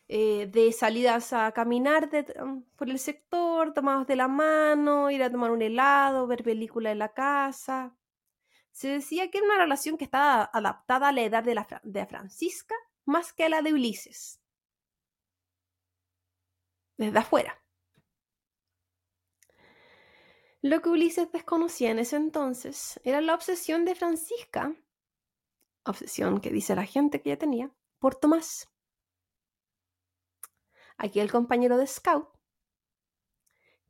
eh, de salidas a caminar de- um, por el sector, tomados de la mano, ir a tomar un helado, ver película en la casa. Se decía que era una relación que estaba adaptada a la edad de, la, de Francisca más que a la de Ulises. Desde afuera. Lo que Ulises desconocía en ese entonces era la obsesión de Francisca, obsesión que dice la gente que ella tenía, por Tomás. Aquí el compañero de Scout,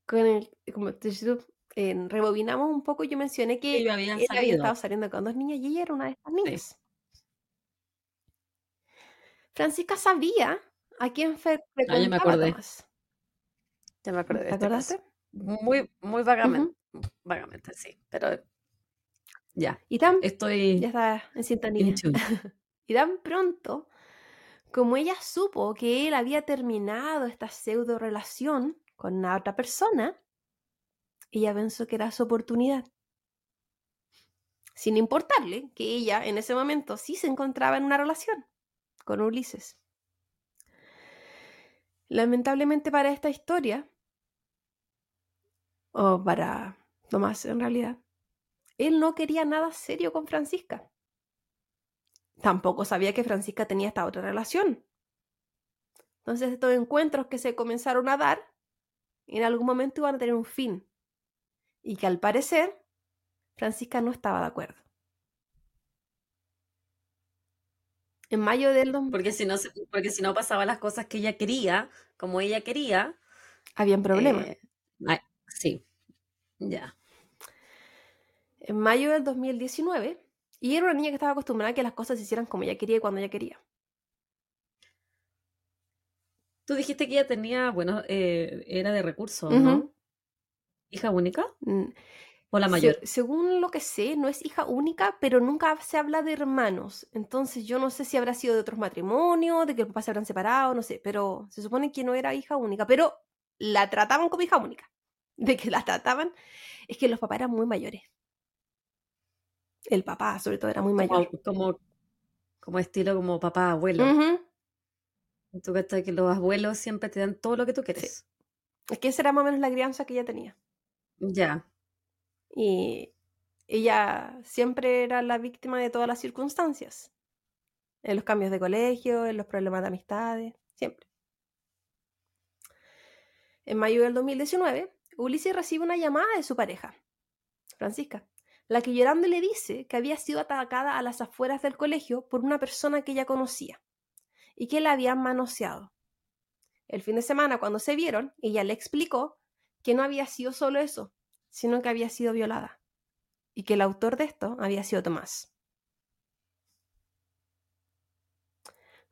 con el, como eh, rebobinamos un poco, yo mencioné que él había estado saliendo con dos niñas y ella era una de estas niñas. Francisca sabía a quién fre- Ah, ya me frecuentaba acordé. Tomás. Ya me acordé ¿Te de este caso. acordaste? Muy, muy vagamente. Vagamente, sí. Pero ya, Y tan, estoy ya está en sintonía. *laughs* Y tan pronto como ella supo que él había terminado esta pseudo relación con una otra persona, ella pensó que era su oportunidad. Sin importarle que ella en ese momento sí se encontraba en una relación con Ulises. Lamentablemente para esta historia, o para Tomás en realidad, él no quería nada serio con Francisca. Tampoco sabía que Francisca tenía esta otra relación. Entonces estos encuentros que se comenzaron a dar, en algún momento iban a tener un fin. Y que al parecer, Francisca no estaba de acuerdo. En mayo del... Porque si no, se- porque si no pasaba las cosas que ella quería, como ella quería. Habían problemas. eh, ay, sí, ya. En mayo del 2019. Y era una niña que estaba acostumbrada a que las cosas se hicieran como ella quería y cuando ella quería. Tú dijiste que ella tenía, bueno, eh, era de recursos, Ujú. ¿no? ¿Hija única? Mm, ¿O la se- mayor? según lo que sé, no es hija única, pero nunca se habla de hermanos. Entonces yo no sé si habrá sido de otros matrimonios, de que los papás se habrán separado, no sé. Pero se supone que no era hija única. Pero la trataban como hija única. *laughs* De que la trataban. Es que los papás eran muy mayores. El papá, sobre todo, era muy mayor. Como, como, estilo como papá, abuelo. Tú cachai que los abuelos siempre te dan todo lo que tú quieres. Es que esa era más o menos la crianza que ella tenía. Ya. Y ella siempre era la víctima de todas las circunstancias. En los cambios de colegio, en los problemas de amistades, siempre. En mayo del 2019, Ulises recibe una llamada de su pareja, Francisca, la que llorando le dice que había sido atacada a las afueras del colegio por una persona que ella conocía y que la habían manoseado. El fin de semana, cuando se vieron, ella le explicó que no había sido solo eso, sino que había sido violada y que el autor de esto había sido Tomás.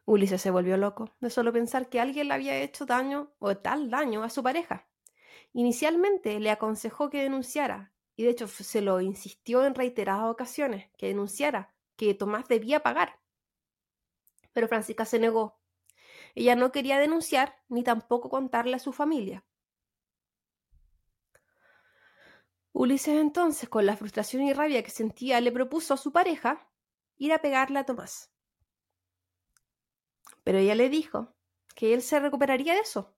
Ulises se volvió loco de solo pensar que alguien le había hecho daño o tal daño a su pareja. Inicialmente le aconsejó que denunciara y de hecho se lo insistió en reiteradas ocasiones que denunciara, que Tomás debía pagar. Pero Francisca se negó. Ella no quería denunciar ni tampoco contarle a su familia. Ulises entonces, con la frustración y rabia que sentía, le propuso a su pareja ir a pegarle a Tomás. Pero ella le dijo que él se recuperaría de eso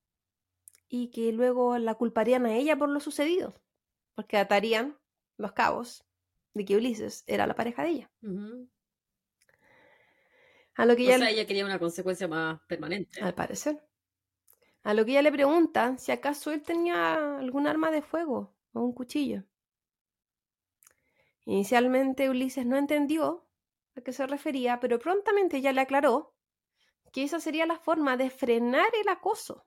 y que luego la culparían a ella por lo sucedido, porque atarían los cabos de que Ulises era la pareja de ella. A lo que O ella, sea, ella quería una consecuencia más permanente. al parecer, a lo que ella le pregunta si acaso él tenía algún arma de fuego un cuchillo. Inicialmente Ulises no entendió a qué se refería, pero prontamente ella le aclaró que esa sería la forma de frenar el acoso.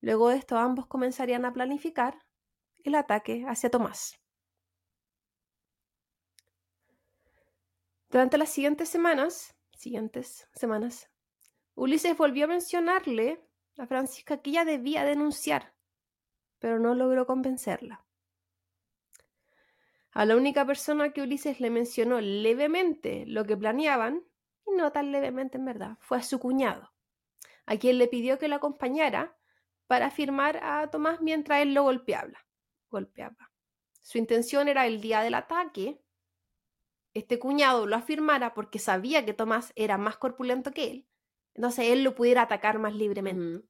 Luego de esto ambos comenzarían a planificar el ataque hacia Tomás. Durante las siguientes semanas, siguientes semanas, Ulises volvió a mencionarle a Francisca que ella debía denunciar, pero no logró convencerla. A la única persona que Ulises le mencionó levemente lo que planeaban, y no tan levemente en verdad, fue a su cuñado, a quien le pidió que lo acompañara para firmar a Tomás mientras él lo golpeaba. golpeaba. Su intención era el día del ataque, este cuñado lo afirmara porque sabía que Tomás era más corpulento que él, entonces él lo pudiera atacar más libremente.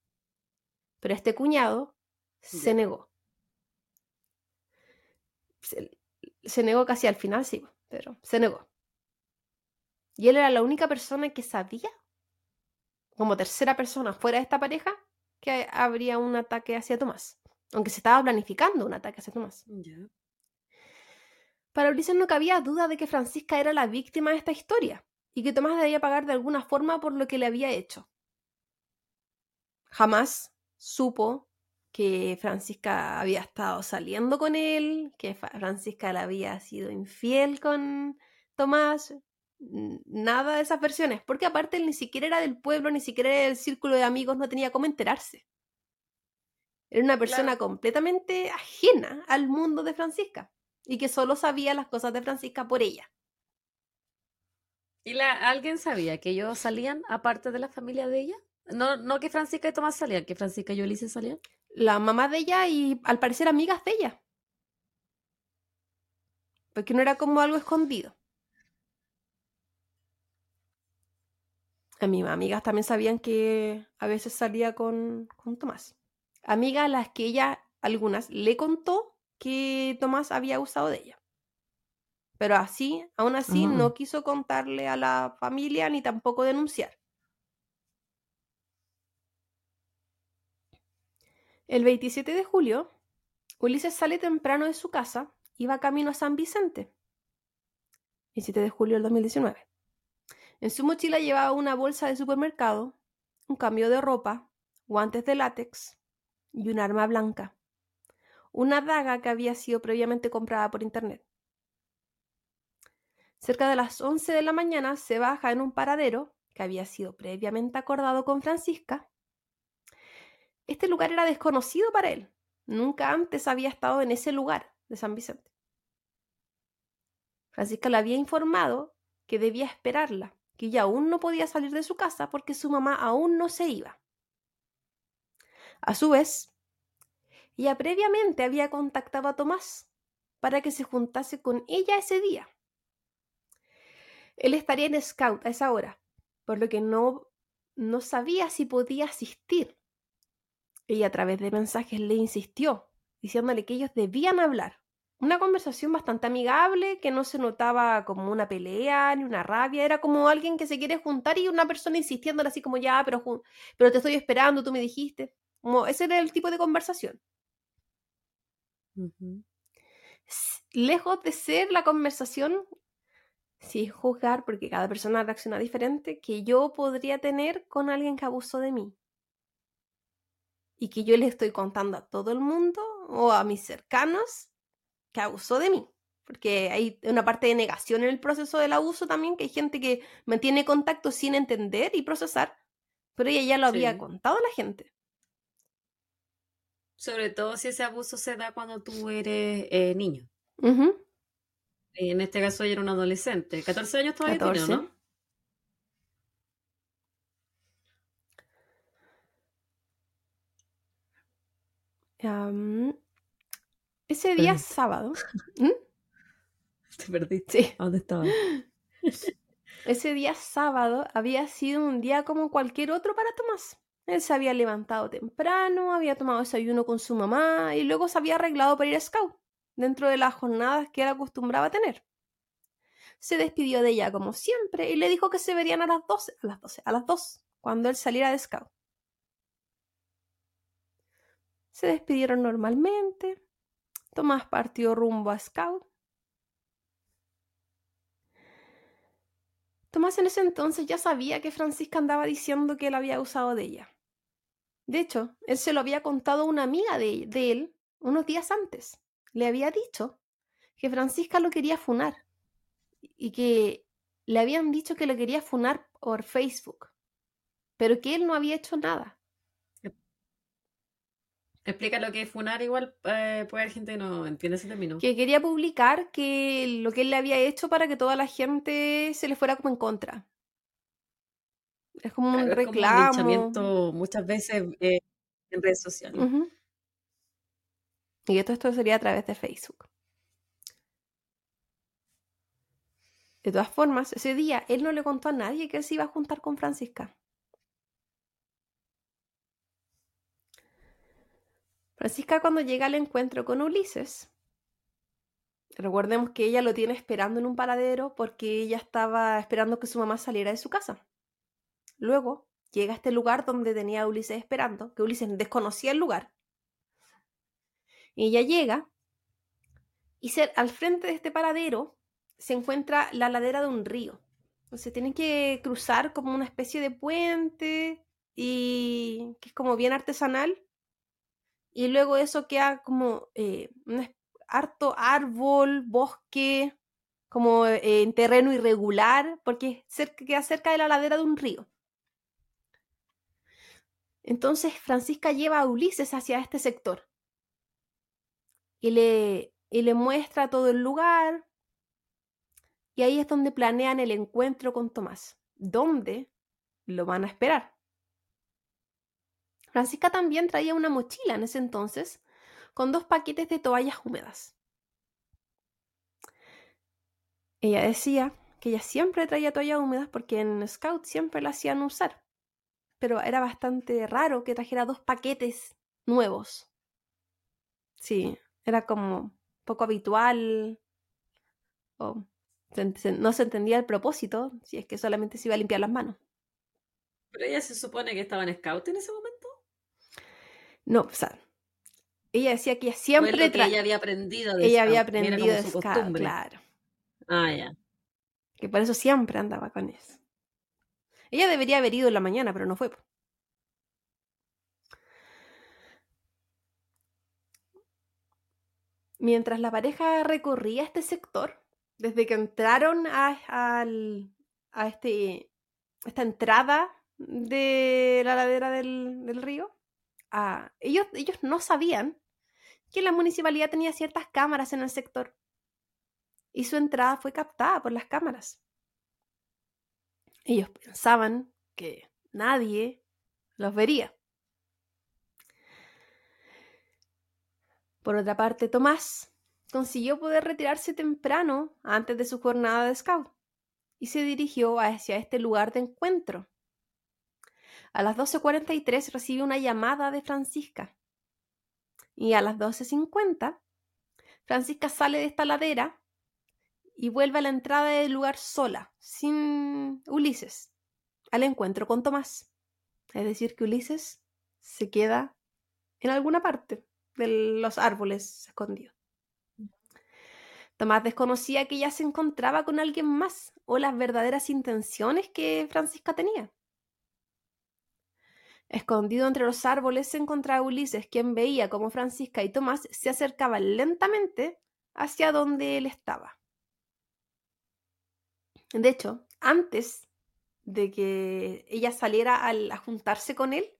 Pero este cuñado se negó. Se, se negó casi al final, sí, pero se negó. Y él era la única persona que sabía, como tercera persona fuera de esta pareja, que habría un ataque hacia Tomás. Aunque se estaba planificando un ataque hacia Tomás. Para Ulises no cabía duda de que Francisca era la víctima de esta historia y que Tomás debía pagar de alguna forma por lo que le había hecho. Jamás supo que Francisca había estado saliendo con él, que Francisca le había sido infiel con Tomás, nada de esas versiones, porque aparte él ni siquiera era del pueblo, ni siquiera era del círculo de amigos, no tenía cómo enterarse. Era una persona Claro. completamente ajena al mundo de Francisca y que solo sabía las cosas de Francisca por ella. ¿Y la, alguien sabía que ellos salían aparte de la familia de ella? No, no que Francisca y Tomás salían, que Francisca y Ulises salían. La mamá de ella y al parecer amigas de ella. Porque no era como algo escondido. A mis amigas también sabían que a veces salía con, con Tomás. Amigas a las que ella, algunas, le contó que Tomás había usado de ella. Pero así, aún así, Ah. no quiso contarle a la familia ni tampoco denunciar. El 27 de julio, Ulises sale temprano de su casa y va camino a San Vicente. 27 de julio del 2019. En su mochila llevaba una bolsa de supermercado, un cambio de ropa, guantes de látex y un arma blanca. Una daga que había sido previamente comprada por internet. Cerca de las 11 de la mañana se baja en un paradero que había sido previamente acordado con Francisca. Este lugar era desconocido para él. Nunca antes había estado en ese lugar de San Vicente. Francisca le había informado que debía esperarla, que ella aún no podía salir de su casa porque su mamá aún no se iba. A su vez, ella previamente había contactado a Tomás para que se juntase con ella ese día. Él estaría en Scout a esa hora, por lo que no, no sabía si podía asistir. Ella a través de mensajes le insistió, diciéndole que ellos debían hablar. Una conversación bastante amigable, que no se notaba como una pelea ni una rabia, era como alguien que se quiere juntar y una persona insistiéndole así como ya, pero, pero te estoy esperando, tú me dijiste. Como ese era el tipo de conversación. Lejos de ser la conversación sin juzgar, porque cada persona reacciona diferente, que yo podría tener con alguien que abusó de mí. Y que yo le estoy contando a todo el mundo o a mis cercanos que abusó de mí. Porque hay una parte de negación en el proceso del abuso también, que hay gente que mantiene contacto sin entender y procesar, pero ella ya lo había contado a la gente. Sobre todo si ese abuso se da cuando tú eres eh, niño. En este caso ella era un adolescente. 14 años todavía 14. ¿no? Ese día sábado. *laughs* Te perdiste. Sí. ¿Dónde estaba? *laughs* Ese día sábado había sido un día como cualquier otro para Tomás. Él se había levantado temprano, había tomado desayuno con su mamá y luego se había arreglado para ir a Scout dentro de las jornadas que él acostumbraba a tener. Se despidió de ella como siempre y le dijo que se verían a las 12, a las 12, a las 2, cuando él saliera de scout. Se despidieron normalmente. Tomás partió rumbo a scout. Tomás en ese entonces ya sabía que Francisca andaba diciendo que él había usado de ella. De hecho, él se lo había contado a una amiga de, de él unos días antes le había dicho que Francisca lo quería funar y que le habían dicho que lo quería funar por Facebook, pero que él no había hecho nada. Explica lo que es funar, igual eh, puede haber gente que no entiende ese término. Que quería publicar que lo que él le había hecho para que toda la gente se le fuera como en contra. Es como un reclamo. muchas veces eh, en redes sociales. Y esto, esto sería a través de Facebook. De todas formas, ese día él no le contó a nadie que él se iba a juntar con Francisca. Francisca cuando llega al encuentro con Ulises, recordemos que ella lo tiene esperando en un paradero porque ella estaba esperando que su mamá saliera de su casa. Luego llega a este lugar donde tenía a Ulises esperando, que Ulises desconocía el lugar. Ella llega y al frente de este paradero se encuentra la ladera de un río. Entonces tienen que cruzar como una especie de puente y que es como bien artesanal. Y luego eso queda como eh, un harto árbol, bosque, como eh, en terreno irregular, porque cerca, queda cerca de la ladera de un río. Entonces Francisca lleva a Ulises hacia este sector y le, y le muestra todo el lugar. Y ahí es donde planean el encuentro con Tomás, donde lo van a esperar. Francisca también traía una mochila en ese entonces con dos paquetes de toallas húmedas. Ella decía que ella siempre traía toallas húmedas porque en Scout siempre la hacían usar, pero era bastante raro que trajera dos paquetes nuevos. Sí, era como poco habitual. O no se entendía el propósito, si es que solamente se iba a limpiar las manos. ¿Pero ella se supone que estaba en scout en ese momento? No, o sea, ella decía que ella siempre... que ella había aprendido de Ella había aprendido de claro. Ah, ya. Que por eso siempre andaba con eso. Ella debería haber ido en la mañana, pero no fue. Mientras la pareja recorría este sector, desde que entraron a, a este, esta entrada de la ladera del, río, ellos, ellos no sabían que la municipalidad tenía ciertas cámaras en el sector y su entrada fue captada por las cámaras. Ellos pensaban que nadie los vería. Por otra parte, Tomás consiguió poder retirarse temprano antes de su jornada de scout y se dirigió hacia este lugar de encuentro. A las 12.43 recibe una llamada de Francisca y a las 12.50 Francisca sale de esta ladera y vuelve a la entrada del lugar sola, sin Ulises, al encuentro con Tomás. Es decir, que Ulises se queda en alguna parte de los árboles escondidos. Tomás desconocía que ella se encontraba con alguien más o las verdaderas intenciones que Francisca tenía. Escondido entre los árboles se encontraba Ulises, quien veía cómo Francisca y Tomás se acercaban lentamente hacia donde él estaba. De hecho, antes de que ella saliera a juntarse con él,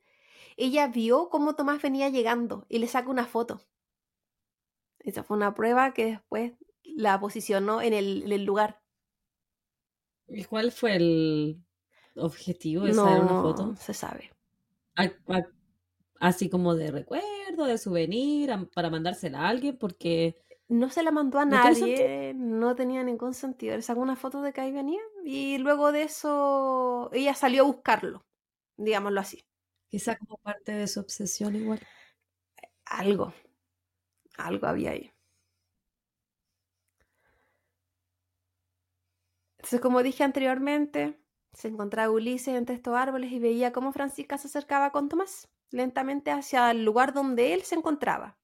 ella vio cómo Tomás venía llegando y le saca una foto. Esa fue una prueba que después la posicionó en el, lugar. ¿Y cuál fue el objetivo de sacar una foto? se sabe. Así como de recuerdo, de souvenir, para mandársela a alguien, porque no se la mandó a nadie, no tenía ningún sentido. Le sacó una foto de que ahí venía y luego de eso ella salió a buscarlo, digámoslo así. Quizá como parte de su obsesión igual. Algo, algo había ahí. Entonces, como dije anteriormente, se encontraba Ulises entre estos árboles y veía cómo Francisca se acercaba con Tomás, lentamente hacia el lugar donde él se encontraba.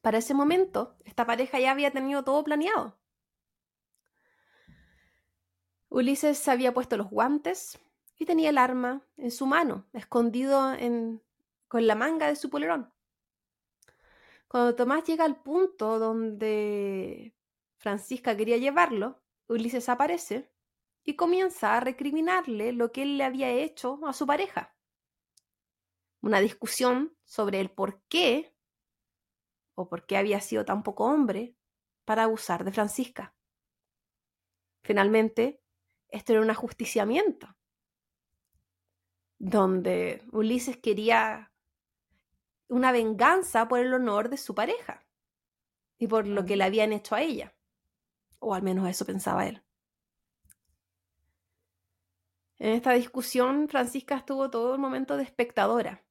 Para ese momento, esta pareja ya había tenido todo planeado. Ulises se había puesto los guantes y tenía el arma en su mano, escondido con la manga de su polerón. Cuando Tomás llega al punto donde Francisca quería llevarlo, Ulises aparece y comienza a recriminarle lo que él le había hecho a su pareja. Una discusión sobre el por qué o por qué había sido tan poco hombre para abusar de Francisca. Finalmente, esto era un ajusticiamiento, donde Ulises quería una venganza por el honor de su pareja y por lo que le habían hecho a ella, o al menos eso pensaba él. En esta discusión, Francisca estuvo todo el momento de espectadora,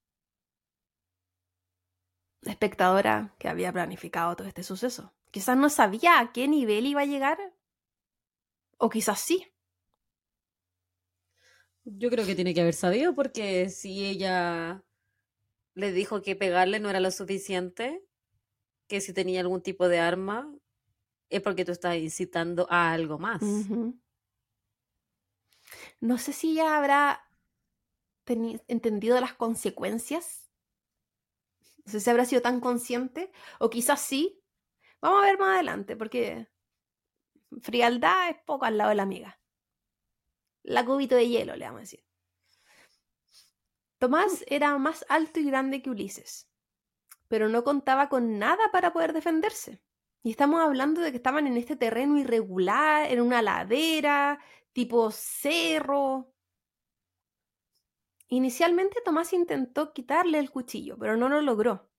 espectadora que había planificado todo este suceso. Quizás no sabía a qué nivel iba a llegar, o quizás sí. Yo creo que tiene que haber sabido porque si ella le dijo que pegarle no era lo suficiente, que si tenía algún tipo de arma, es porque tú estás incitando a algo más. No sé si ella habrá entendido las consecuencias no sé si habrá sido tan consciente, o quizás sí. Vamos a ver más adelante, porque frialdad es poco al lado de la amiga. La cubito de hielo, le vamos a decir. Tomás era más alto y grande que Ulises, pero no contaba con nada para poder defenderse. Y estamos hablando de que estaban en este terreno irregular, en una ladera, tipo cerro, Inicialmente Tomás intentó quitarle el cuchillo, pero no lo logró.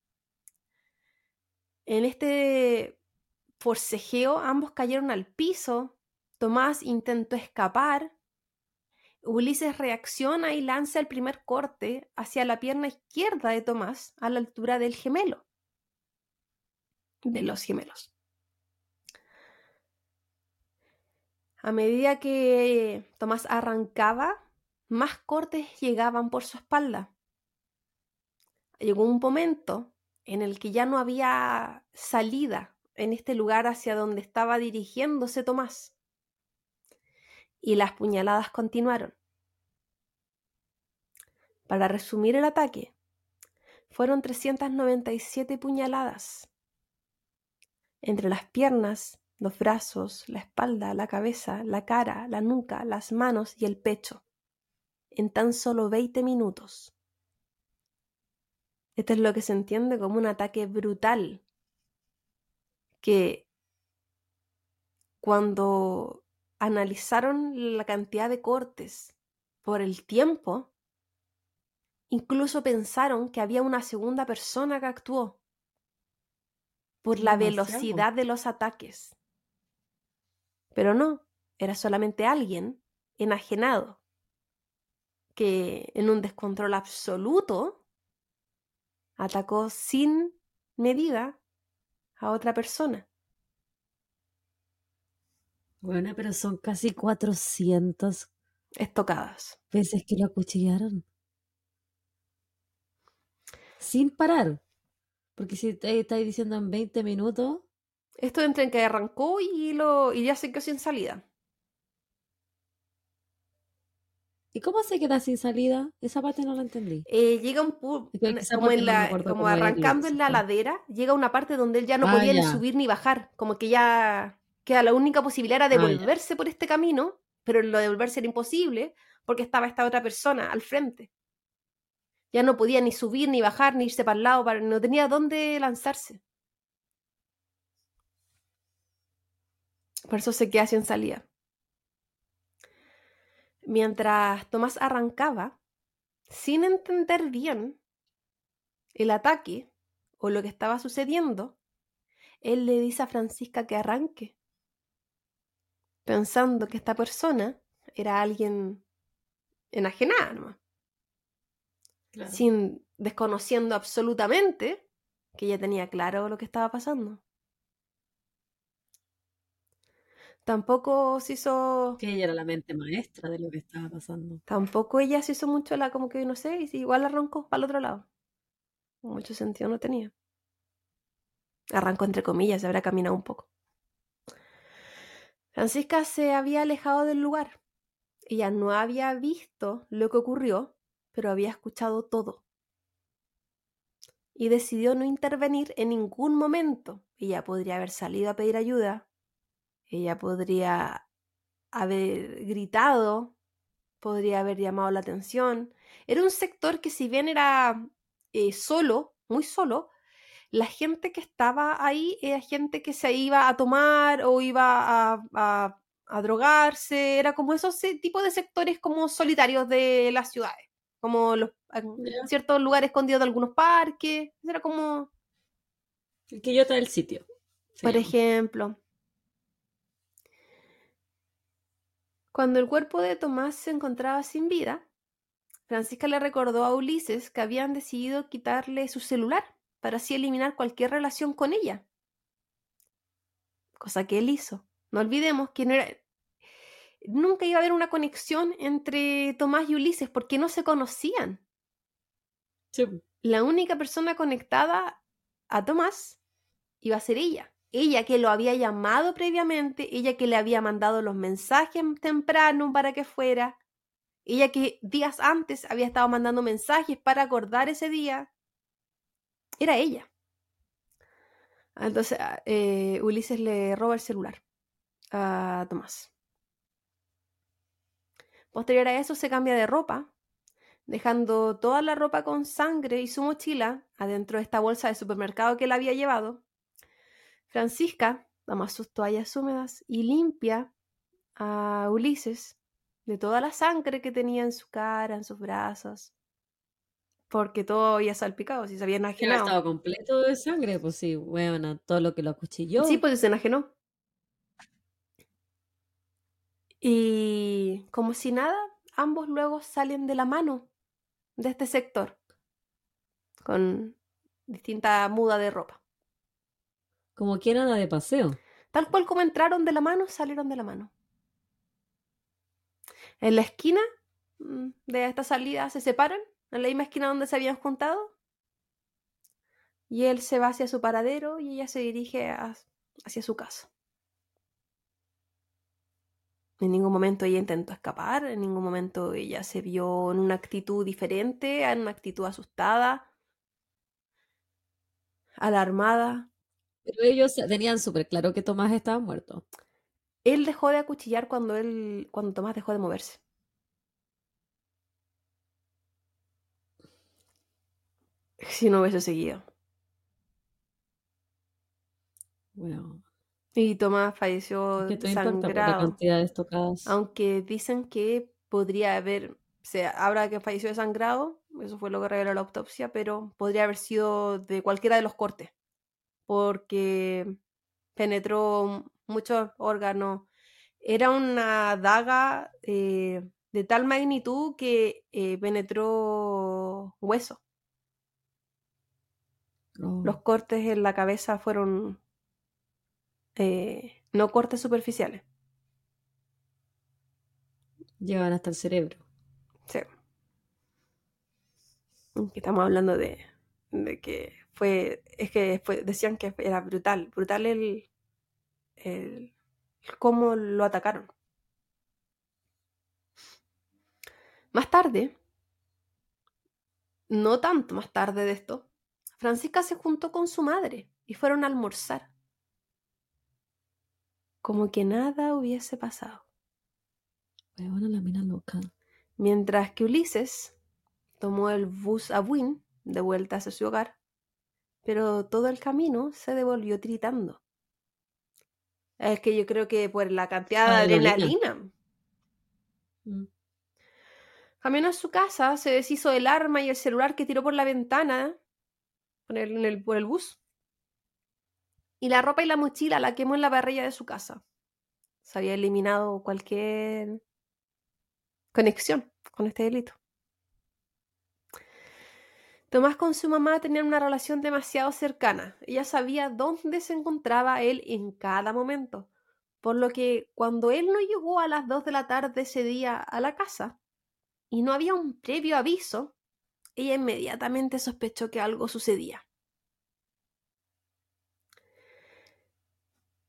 En este forcejeo ambos cayeron al piso, Tomás intentó escapar, Ulises reacciona y lanza el primer corte hacia la pierna izquierda de Tomás a la altura del gemelo, de los gemelos. A medida que Tomás arrancaba, más cortes llegaban por su espalda. Llegó un momento en el que ya no había salida en este lugar hacia donde estaba dirigiéndose Tomás. y las puñaladas continuaron. Para resumir el ataque, fueron 397 puñaladas entre las piernas, los brazos, la espalda, la cabeza, la cara, la nuca, las manos y el pecho, en tan solo 20 minutos. Esto es lo que se entiende como un ataque brutal, que cuando analizaron la cantidad de cortes por el tiempo, incluso pensaron que había una segunda persona que actuó por la velocidad de los ataques. Pero no, era solamente alguien enajenado que en un descontrol absoluto atacó sin medida a otra persona. Bueno, pero son casi 400 estocadas. Veces que lo acuchillaron. Sin parar. Porque si estáis diciendo en 20 minutos. Esto entre que arrancó y, lo, y ya se quedó sin salida. ¿Y cómo se queda sin salida? Esa parte no la entendí. Eh, llega un como, como arrancando en la ladera, llega una parte donde él ya no ah, podía ni subir ni bajar, como que ya queda la única posibilidad era ah, devolverse por este camino, pero lo de devolverse era imposible porque estaba esta otra persona al frente. Ya no podía ni subir, ni bajar, ni irse para el lado, no tenía dónde lanzarse. Por eso se queda sin salida. Mientras Tomás arrancaba, sin entender bien el ataque o lo que estaba sucediendo, él le dice a Francisca que arranque, pensando que esta persona era alguien enajenada sin desconociendo absolutamente que ella tenía claro lo que estaba pasando. Tampoco se hizo. Que ella era la mente maestra de lo que estaba pasando. Tampoco ella se hizo mucho la, como que no sé, y igual arrancó para el otro lado. Mucho sentido no tenía. Arrancó entre comillas, se habrá caminado un poco. Francisca se había alejado del lugar. Ella no había visto lo que ocurrió, pero había escuchado todo. Y decidió no intervenir en ningún momento. Ella podría haber salido a pedir ayuda, ella podría haber gritado, podría haber llamado la atención. Era un sector que si bien era eh, solo, muy solo, la gente que estaba ahí era gente que se iba a tomar o iba a, a drogarse, era como esos tipos de sectores como solitarios de las ciudades como los, ciertos lugares escondidos de algunos parques. Era como. El que yo está el sitio. Por ejemplo. Cuando el cuerpo de Tomás se encontraba sin vida, Francisca le recordó a Ulises que habían decidido quitarle su celular para así eliminar cualquier relación con ella. Cosa que él hizo. No olvidemos que no era, nunca iba a haber una conexión entre Tomás y Ulises porque no se conocían. La única persona conectada a Tomás iba a ser ella. Ella que lo había llamado previamente, ella que le había mandado los mensajes temprano para que fuera, ella que días antes había estado mandando mensajes para acordar ese día. Era ella. Entonces eh, Ulises le roba el celular a Tomás. Posterior a eso se cambia de ropa, dejando toda la ropa con sangre y su mochila adentro de esta bolsa de supermercado que él había llevado. Francisca toma sus toallas húmedas y limpia a Ulises de toda la sangre que tenía en su cara, en sus brazos. Porque todo había salpicado, si se había enajenado. Estaba completo de sangre, pues sí, bueno, todo lo que lo acuchilló. Sí, pues se enajenó. Y como si nada, ambos luego salen de la mano de este sector con distinta muda de ropa. Como que era de paseo. Tal cual como entraron de la mano, salieron de la mano. En la esquina mm, de esta salida se separan, en la misma esquina donde se habían juntado. Y él se va hacia su paradero y ella se dirige hacia su casa. En ningún momento ella intentó escapar, en ningún momento ella se vio en una actitud diferente, en una actitud asustada, alarmada. Pero ellos tenían súper claro que Tomás estaba muerto. Él dejó de acuchillar cuando él, cuando Tomás dejó de moverse. Si no hubiese seguido. Bueno, Y Tomás falleció ¿qué te importa por la sangrado. cantidad de estocadas? Aunque dicen que podría haber, o sea, ahora que falleció desangrado, eso fue lo que reveló la autopsia, pero podría haber sido de cualquiera de los cortes, porque penetró muchos órganos. Era una daga eh, de tal magnitud que eh, penetró hueso. Oh, Los cortes en la cabeza fueron eh, no cortes superficiales. llegan hasta el cerebro. Sí. Que estamos hablando de, de que fue, es que fue, decían que era brutal, brutal el, el cómo lo atacaron. Más tarde, no tanto más tarde de esto, Francisca se juntó con su madre y fueron a almorzar. Como que nada hubiese pasado. Bueno, la mina loca. Mientras que Ulises tomó el bus a Buin de vuelta hacia su hogar, pero todo el camino se devolvió tiritando. Es que yo creo que por la cantidad de Adrenalina. Mm. Camino a su casa, se deshizo del arma y el celular que tiró por la ventana por el, en el- por el bus. Y la ropa y la mochila la quemó en la parrilla de su casa. Se había eliminado cualquier conexión con este delito. Tomás con su mamá tenían una relación demasiado cercana. Ella sabía dónde se encontraba él en cada momento. Por lo que cuando él no llegó a las 2 de la tarde ese día a la casa y no había un previo aviso, ella inmediatamente sospechó que algo sucedía.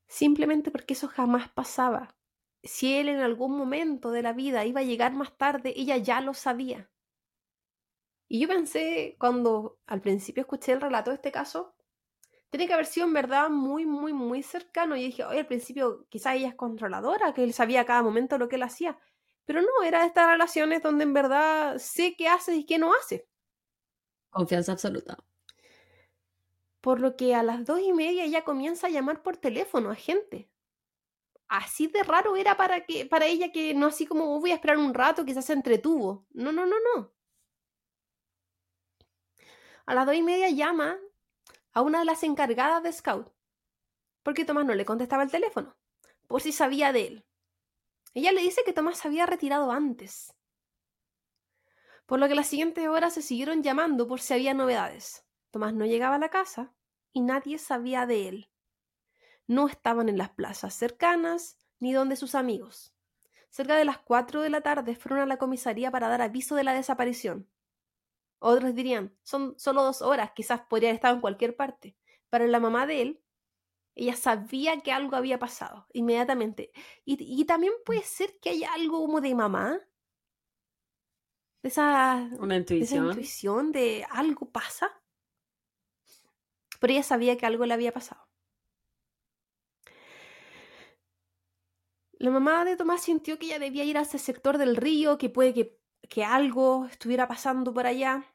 Simplemente porque eso jamás pasaba. Si él en algún momento de la vida iba a llegar más tarde, ella ya lo sabía. Y yo pensé, cuando al principio escuché el relato de este caso, tiene que haber sido en verdad muy, muy, muy cercano. Y dije, oye, al principio quizás ella es controladora, que él sabía a cada momento lo que él hacía. Pero no, era de estas relaciones donde en verdad sé qué hace y qué no hace. Confianza absoluta. Por lo que a las dos y media ella comienza a llamar por teléfono a gente. Así de raro era para, que, para ella que no así como "Oh, voy a esperar un rato, quizás se entretuvo. No, no, no, no. A las dos y media llama a una de las encargadas de Scout. Porque Tomás no le contestaba el teléfono. Por si sabía de él. Ella le dice que Tomás se había retirado antes. Por lo que las siguientes horas se siguieron llamando por si había novedades. Tomás no llegaba a la casa y nadie sabía de él. No estaban en las plazas cercanas ni donde sus amigos. Cerca de las 4 de la tarde fueron a la comisaría para dar aviso de la desaparición. Otros dirían, son solo dos horas, quizás podría haber estado en cualquier parte. Para la mamá de él, ella sabía que algo había pasado inmediatamente. Y, y también puede ser que haya algo como de mamá. De esa, Una de esa intuición. intuición de algo pasa. Pero ella sabía que algo le había pasado. La mamá de Tomás sintió que ella debía ir a ese sector del río, que puede que, que algo estuviera pasando por allá.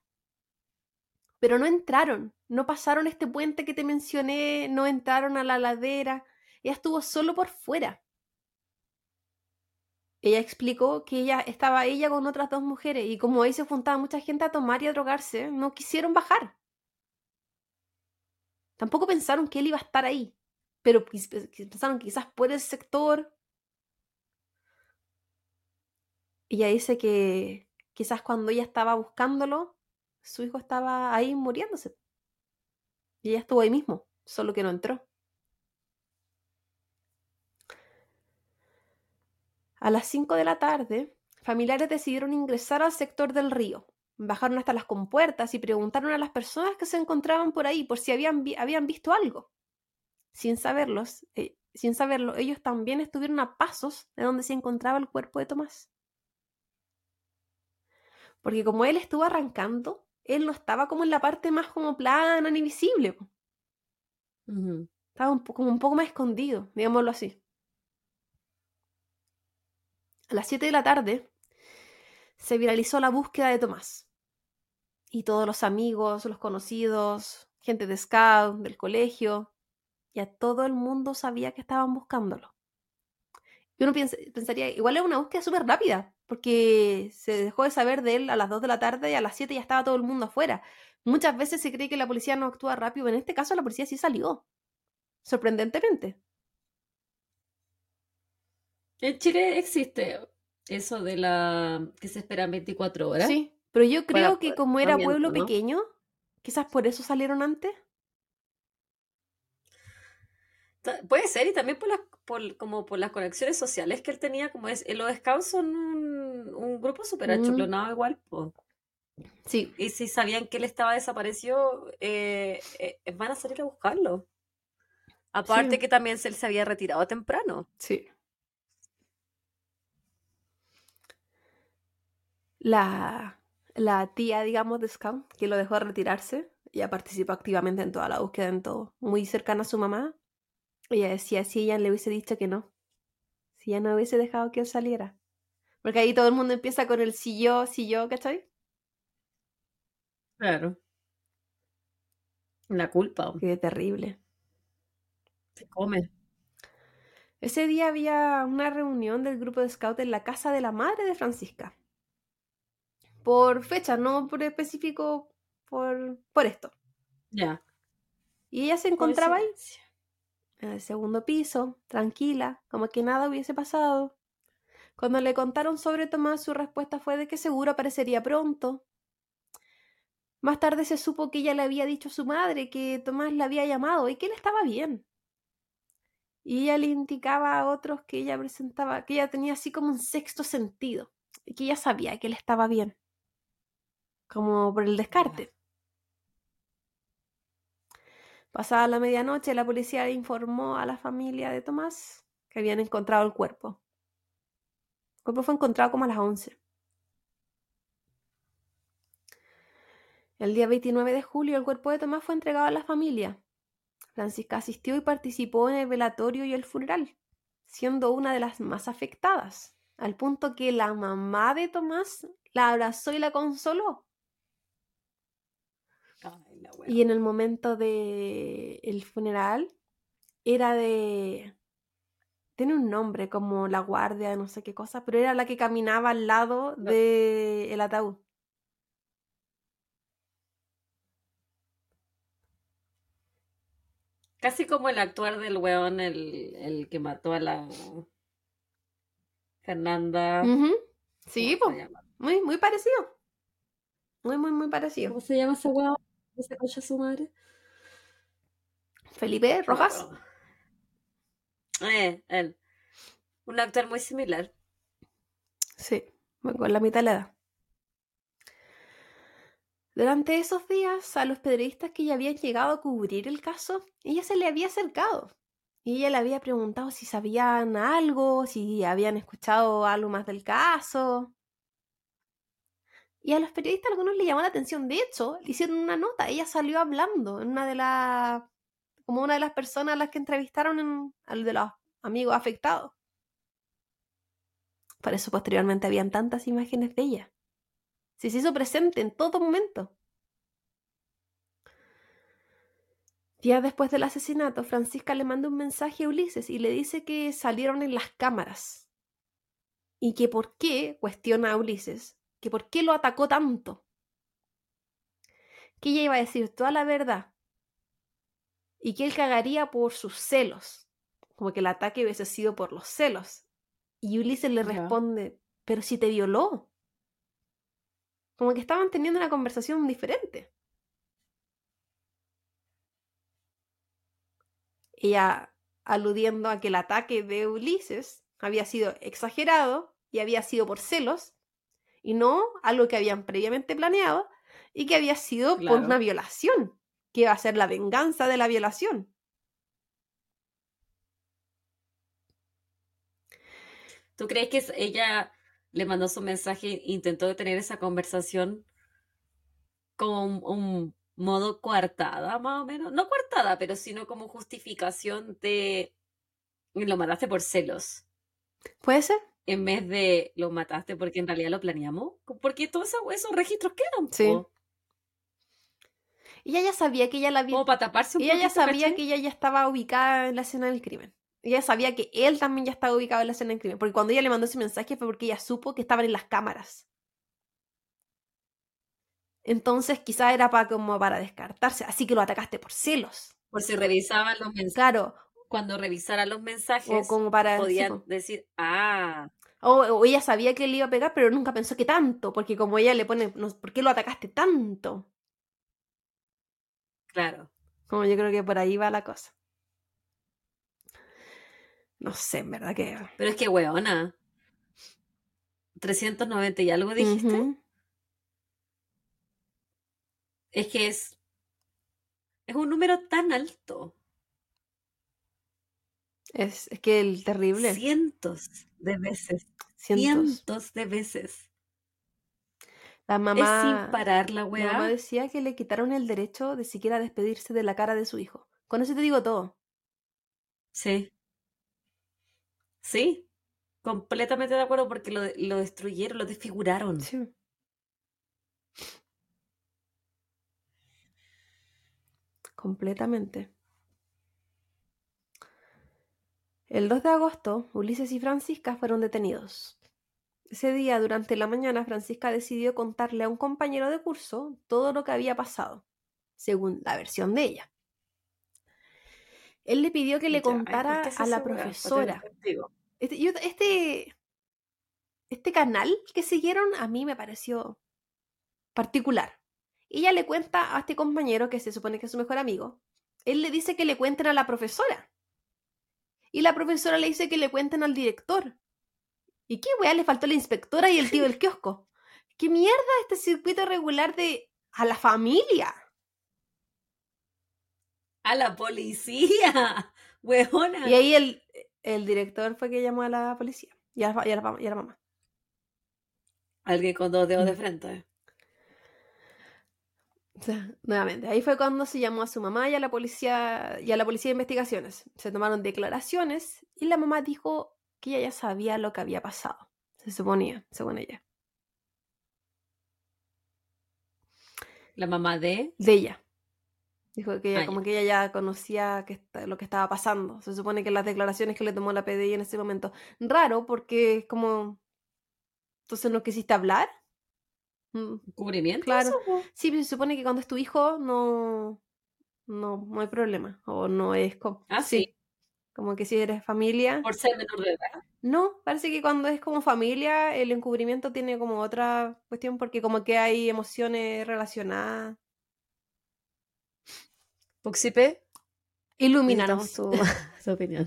Pero no entraron, no pasaron este puente que te mencioné, no entraron a la ladera. Ella estuvo solo por fuera. Ella explicó que ella estaba ella con otras dos mujeres y como ahí se juntaba mucha gente a tomar y a drogarse, no quisieron bajar. Tampoco pensaron que él iba a estar ahí, pero quis- pensaron que quizás por ese sector. Ella dice que quizás cuando ella estaba buscándolo, su hijo estaba ahí muriéndose. Y ella estuvo ahí mismo, solo que no entró. A las 5 de la tarde, familiares decidieron ingresar al sector del río. Bajaron hasta las compuertas y preguntaron a las personas que se encontraban por ahí por si habían, habían visto algo. Sin saberlos, eh, sin saberlo, ellos también estuvieron a pasos de donde se encontraba el cuerpo de Tomás. Porque como él estuvo arrancando, él no estaba como en la parte más como plana ni visible. Estaba como un poco más escondido, digámoslo así. A las 7 de la tarde se viralizó la búsqueda de Tomás. Y todos los amigos, los conocidos, gente de Scout, del colegio, ya todo el mundo sabía que estaban buscándolo. Y uno pensaría, igual es una búsqueda súper rápida, porque se dejó de saber de él a las 2 de la tarde y a las 7 ya estaba todo el mundo afuera. Muchas veces se cree que la policía no actúa rápido, en este caso la policía sí salió, sorprendentemente. En Chile existe eso de la que se esperan 24 horas. Sí, pero yo creo que como era pueblo pequeño, quizás por eso salieron antes. Puede ser, y también por las, por, como por las conexiones sociales que él tenía, como es, eh, los scouts son un, un grupo súper achulonado igual, Sí. Y si sabían que él estaba desaparecido, eh, eh, van a salir a buscarlo. Aparte que también se, él se había retirado temprano. Sí. La, la tía, digamos, de Scout, que lo dejó retirarse, ya participó activamente en toda la búsqueda, en todo. Muy cercana a su mamá, ella decía, si ella le hubiese dicho que no, si ella no hubiese dejado que él saliera. Porque ahí todo el mundo empieza con el si yo, si yo, ¿cachai? Claro. La culpa. Qué terrible. Se come. Ese día había una reunión del grupo de scout en la casa de la madre de Francisca. Por fecha, no por específico, por, por esto. Ya. Y ella se encontraba ahí en el segundo piso, tranquila, como que nada hubiese pasado. Cuando le contaron sobre Tomás, su respuesta fue de que seguro aparecería pronto. Más tarde se supo que ella le había dicho a su madre que Tomás la había llamado y que él estaba bien. Y ella le indicaba a otros que ella presentaba, que ella tenía así como un sexto sentido, y que ella sabía que él estaba bien, como por el descarte. Pasada la medianoche, la policía informó a la familia de Tomás que habían encontrado el cuerpo. El cuerpo fue encontrado como a las 11. El día 29 de julio, el cuerpo de Tomás fue entregado a la familia. Francisca asistió y participó en el velatorio y el funeral, siendo una de las más afectadas, al punto que la mamá de Tomás la abrazó y la consoló. Y en el momento del el funeral era de... Tiene un nombre como la guardia, no sé qué cosa, pero era la que caminaba al lado del el ataúd. Casi como el actuar del weón, el, el que mató a la Fernanda. Sí, pues. Muy, muy parecido. Muy, muy, muy parecido. ¿Cómo se llama ese weón? Se cocha su madre? Felipe Rojas. Eh, él. Un actor muy similar. Sí, con la mitad de la edad. Durante esos días, a los periodistas que ya habían llegado a cubrir el caso, ella se le había acercado. Y ella le había preguntado si sabían algo, si habían escuchado algo más del caso. Y a los periodistas algunos le llamó la atención. De hecho, le hicieron una nota. Ella salió hablando en una de las. como una de las personas a las que entrevistaron en, al de los amigos afectados. Por eso posteriormente habían tantas imágenes de ella. Se hizo presente en todo momento. Días después del asesinato, Francisca le manda un mensaje a Ulises y le dice que salieron en las cámaras. Y que por qué, cuestiona a Ulises, que por qué lo atacó tanto. Que ella iba a decir toda la verdad. Y que él cagaría por sus celos. Como que el ataque hubiese sido por los celos. Y Ulises le responde, pero si te violó. Como que estaban teniendo una conversación diferente. Ella aludiendo a que el ataque de Ulises había sido exagerado y había sido por celos, y no algo que habían previamente planeado y que había sido por una violación, que iba a ser la venganza de la violación. ¿Tú crees que ella le mandó su mensaje e intentó tener esa conversación con un modo coartada, más o menos? No coartada, pero sino como justificación de lo mataste por celos, ¿Puede ser? En vez de lo mataste porque en realidad lo planeamos. Porque todos esos, esos registros quedan, Sí. po. Ella ya sabía que ella la había... Como para taparse un Ella ya sabía que ella ya estaba ubicada en la escena del crimen. Ella sabía que él también ya estaba ubicado en la escena del crimen. Porque cuando ella le mandó ese mensaje fue porque ella supo que estaban en las cámaras. Entonces quizá era para como para descartarse. Así que lo atacaste por celos. Por si revisaban los mensajes. Claro. Cuando revisaran los O mensajes, como para... sí, podían po. decir, ah, O, o ella sabía que le iba a pegar, pero nunca pensó que tanto. Porque como ella le pone, no, ¿por qué lo atacaste tanto? claro. Como yo creo que por ahí va la cosa. No sé, en verdad que... Pero es que, weona, 390 y algo dijiste. Es que es, es un número tan alto. Es, es que el terrible. Cientos de veces. Cientos. Cientos de veces. La Es mamá, sin parar la la mamá weá. decía que le quitaron el derecho de siquiera despedirse de la cara de su hijo. Con eso te digo todo. Sí. Sí. Completamente de acuerdo porque lo, lo destruyeron, lo desfiguraron. Sí. Completamente. El 2 de agosto, Ulises y Francisca fueron detenidos. Ese día, durante la mañana, Francisca decidió contarle a un compañero de curso todo lo que había pasado, según la versión de ella. Él le pidió que le Ya, ay, ¿por contara a la profesora. Este, yo- este, este canal que siguieron a mí me pareció particular. Ella le cuenta a este compañero, que se supone que es su mejor amigo, él le dice que le cuenten a la profesora. Y la profesora le dice que le cuenten al director. ¿Y qué weá le faltó la inspectora y el tío del kiosco? *laughs* ¿Qué mierda este circuito regular de a la familia? ¡A la policía! *laughs* ¡Weona! Y ahí el, el director fue que llamó a la policía y a la, y a la- y a la mamá. Alguien con dos dedos de Mm. frente. *laughs* Nuevamente, ahí fue cuando se llamó a su mamá y a la policía y a la policía de investigaciones. Se tomaron declaraciones y la mamá dijo que ella ya sabía lo que había pasado. Se suponía, según ella. La mamá de... De ella. Dijo que ella, Ah, como que ella ya conocía que lo que estaba pasando. Se supone que las declaraciones que le tomó la PDI en ese momento. Raro, porque es como. Entonces no quisiste hablar. Mm, ¿Cubrimiento? Claro. eso? Sí, pero se supone que cuando es tu hijo no. No, no hay problema. O no es como. Ah, sí. Como que si eres familia. Por ser menor de edad. No, parece que cuando es como familia, el encubrimiento tiene como otra cuestión, porque como que hay emociones relacionadas. Puxipe, Ilumínanos. tu, *laughs* *laughs* tu opinión.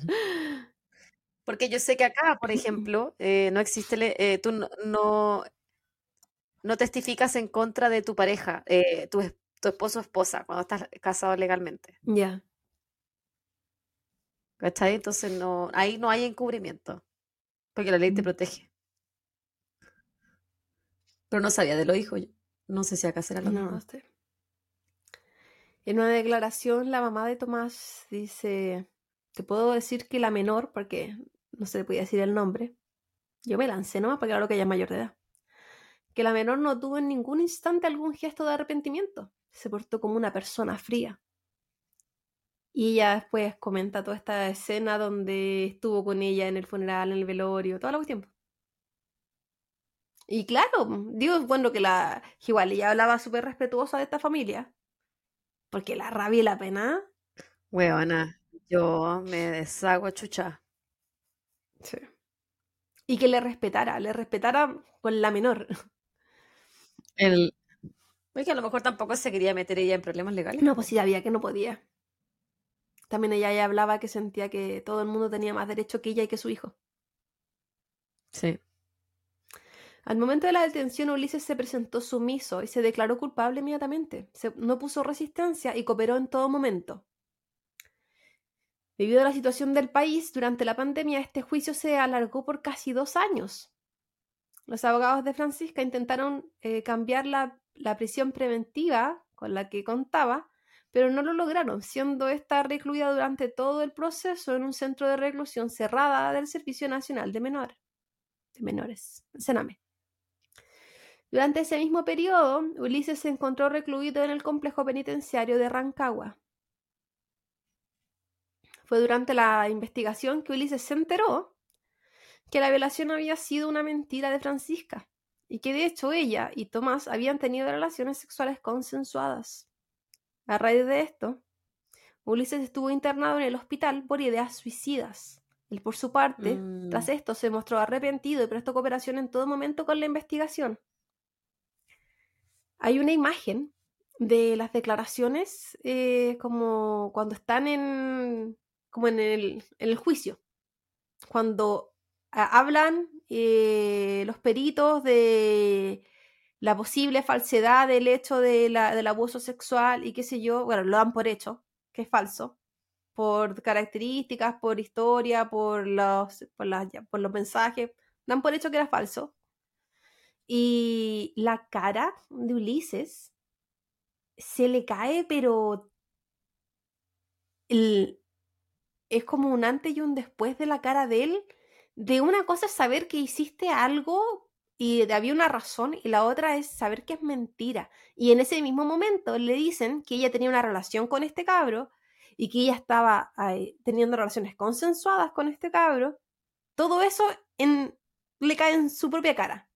Porque yo sé que acá, por *laughs* ejemplo, eh, no existe, eh, tú no, no, no testificas en contra de tu pareja, eh, tu, es- tu esposo o esposa, cuando estás casado legalmente. Ya. ¿Cachai? Entonces no, ahí no hay encubrimiento, porque la ley te Mm. protege. Pero no sabía de los hijos. No sé si acá será lo No, mismo. En una declaración, la mamá de Tomás dice, te puedo decir que la menor, porque no se le podía decir el nombre, yo me lancé nomás porque claro que ella es mayor de edad, que la menor no tuvo en ningún instante algún gesto de arrepentimiento, se portó como una persona fría. Y ella después comenta toda esta escena donde estuvo con ella en el funeral, en el velorio, toda la cuestión. Y claro, digo, bueno, que la igual ella hablaba súper respetuosa de esta familia, porque la rabia y la pena. Huevona, yo me deshago chucha. Sí. Y que le respetara, le respetara con la menor. El... Es que a lo mejor tampoco se quería meter ella en problemas legales. No, pues sí, sabía que no podía. También ella ya hablaba que sentía que todo el mundo tenía más derecho que ella y que su hijo. Sí. Al momento de la detención, Ulises se presentó sumiso y se declaró culpable inmediatamente. Se- no puso resistencia y cooperó en todo momento. Debido a la situación del país durante la pandemia, este juicio se alargó por casi dos años. Los abogados de Francisca intentaron eh, cambiar la, prisión preventiva con la que contaba, pero no lo lograron, siendo esta recluida durante todo el proceso en un centro de reclusión cerrada del Servicio Nacional de Menores, de Menores, Sename. Durante ese mismo periodo, Ulises se encontró recluido en el complejo penitenciario de Rancagua. Fue durante la investigación que Ulises se enteró que la violación había sido una mentira de Francisca y que de hecho ella y Tomás habían tenido relaciones sexuales consensuadas. A raíz de esto, Ulises estuvo internado en el hospital por ideas suicidas. Él, por su parte, Mm. tras esto, se mostró arrepentido y prestó cooperación en todo momento con la investigación. Hay una imagen de las declaraciones eh, como cuando están en, como en el, en el juicio, cuando hablan eh, los peritos de la posible falsedad del hecho de la- del abuso sexual y qué sé yo, bueno, lo dan por hecho, que es falso, por características, por historia, por los, por por los mensajes, dan por hecho que era falso. Y la cara de Ulises se le cae, pero el- es como un antes y un después de la cara de él. De una cosa es saber que hiciste algo y de- había una razón, y la otra es saber que es mentira. Y en ese mismo momento le dicen que ella tenía una relación con este cabro y que ella estaba teniendo relaciones consensuadas con este cabro. Todo eso en, le cae en su propia cara.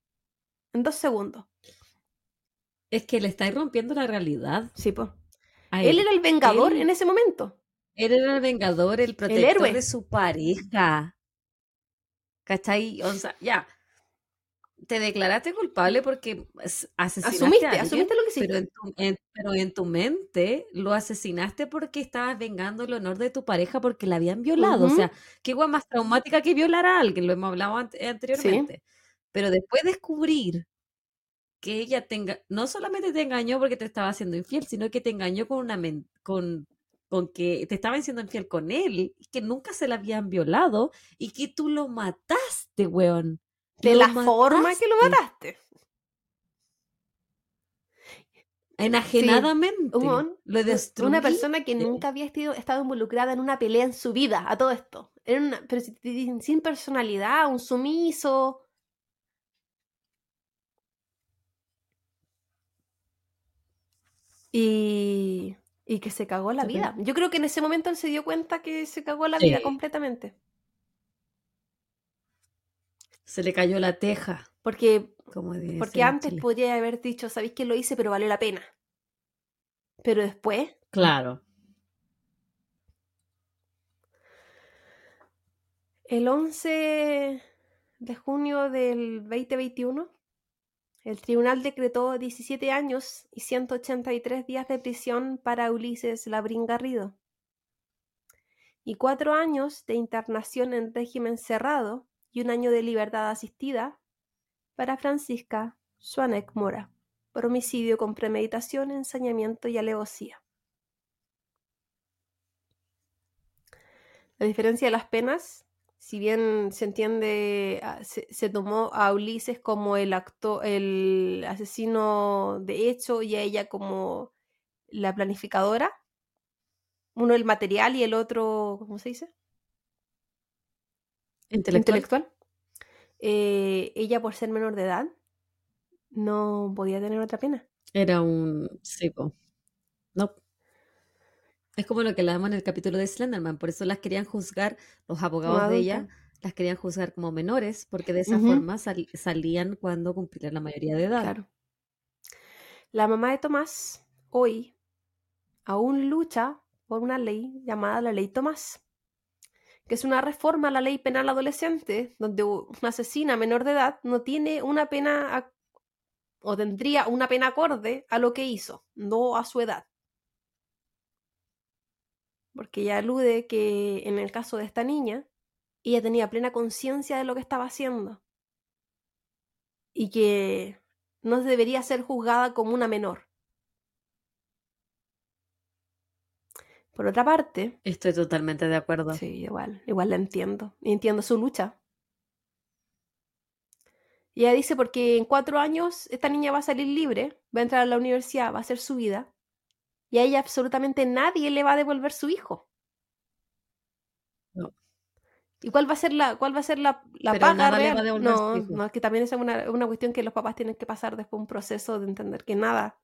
En dos segundos. Es que le estáis rompiendo la realidad Sí, pues. Él él. era el vengador Él- en ese momento. Él era el vengador, el protector héroe. de su pareja. ¿Cachai? O sea, ya. Te declaraste culpable porque as- asesinaste Asumiste, a alguien, asumiste lo que pero hiciste. en, tu, en- pero en tu mente lo asesinaste porque estabas vengando el honor de tu pareja porque la habían violado. O sea, qué guay más traumática que violar a alguien, lo hemos hablado ante- anteriormente. Pero después descubrir que ella tenga, no solamente te engañó porque te estaba haciendo infiel, sino que te engañó con una con, con que te estaba siendo infiel con él, que nunca se la habían violado y que tú lo mataste, weón. De la forma que lo mataste. Enajenadamente. Huevón, Lo destruí. Una persona que nunca había estido- estado involucrada en una pelea en su vida, a todo esto. Era una, pero si- sin, sin personalidad, un sumiso. Y, y que se cagó la Se vida. Yo creo que en ese momento él se dio cuenta que se cagó la vida completamente. Se le cayó la teja, Porque, como porque antes podría haber dicho, sabéis que lo hice, pero valió la pena. Pero después, Claro. El 11 de junio del 2021, el tribunal decretó 17 años y 183 días de prisión para Ulises Labrín Garrido y cuatro años de internación en régimen cerrado y un año de libertad asistida para Francisca Swanek Mora por homicidio con premeditación, ensañamiento y alevosía. La diferencia de las penas si bien se entiende, ah, se, se tomó a Ulises como el acto, el asesino de hecho y a ella como la planificadora. Uno el material y el otro, ¿cómo se dice? Intelectual. Intelectual. Eh, ella por ser menor de edad no podía tener otra pena. Era un. Sí, po. No. Es como lo que le damos en el capítulo de Slenderman. Por eso las querían juzgar, los abogados de ella, las querían juzgar como menores, porque de esa forma sal- salían cuando cumplieran la mayoría de edad. Claro. La mamá de Tomás hoy aún lucha por una ley llamada la ley Tomás, que es una reforma a la ley penal adolescente, donde una asesina menor de edad no tiene una pena o tendría una pena acorde a lo que hizo, no a su edad. Porque ella alude que en el caso de esta niña, ella tenía plena conciencia de lo que estaba haciendo y que no debería ser juzgada como una menor. Por otra parte, Estoy totalmente de acuerdo. sí, igual, igual la entiendo. Y entiendo su lucha. Y ella dice, porque en cuatro años esta niña va a salir libre, va a entrar a la universidad, va a hacer su vida, y a ella absolutamente nadie le va a devolver su hijo. No. ¿Y cuál va a ser la, cuál va a ser la, la paga nada le real? no, no, es que también es una, una cuestión que los papás tienen que pasar después un proceso de entender que nada,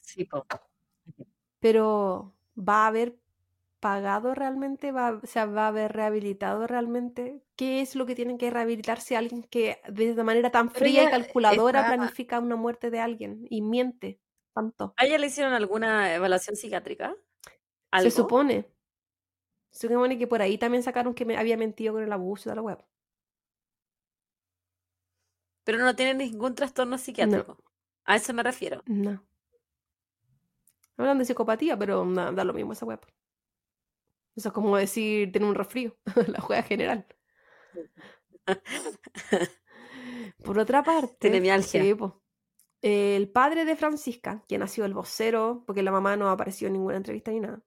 Sí, po. pero va a haber pagado realmente, va, o sea, va a haber rehabilitado realmente. ¿Qué es lo que tiene que rehabilitarse alguien que de manera tan fría y calculadora está- planifica una muerte de alguien y miente tanto? ¿A ella le hicieron alguna evaluación psiquiátrica? Se supone. Se supone que por ahí también sacaron que me había mentido con el abuso de la web. Pero no tiene ningún trastorno psiquiátrico. A eso me refiero. No. Hablan de psicopatía, pero na- da lo mismo esa web. Eso es como decir tener un resfrío, *laughs* la juega general. *laughs* Por otra parte, Tiene mialgia. sí, po, el padre de Francisca, quien ha sido el vocero, porque la mamá no ha aparecido en ninguna entrevista ni nada,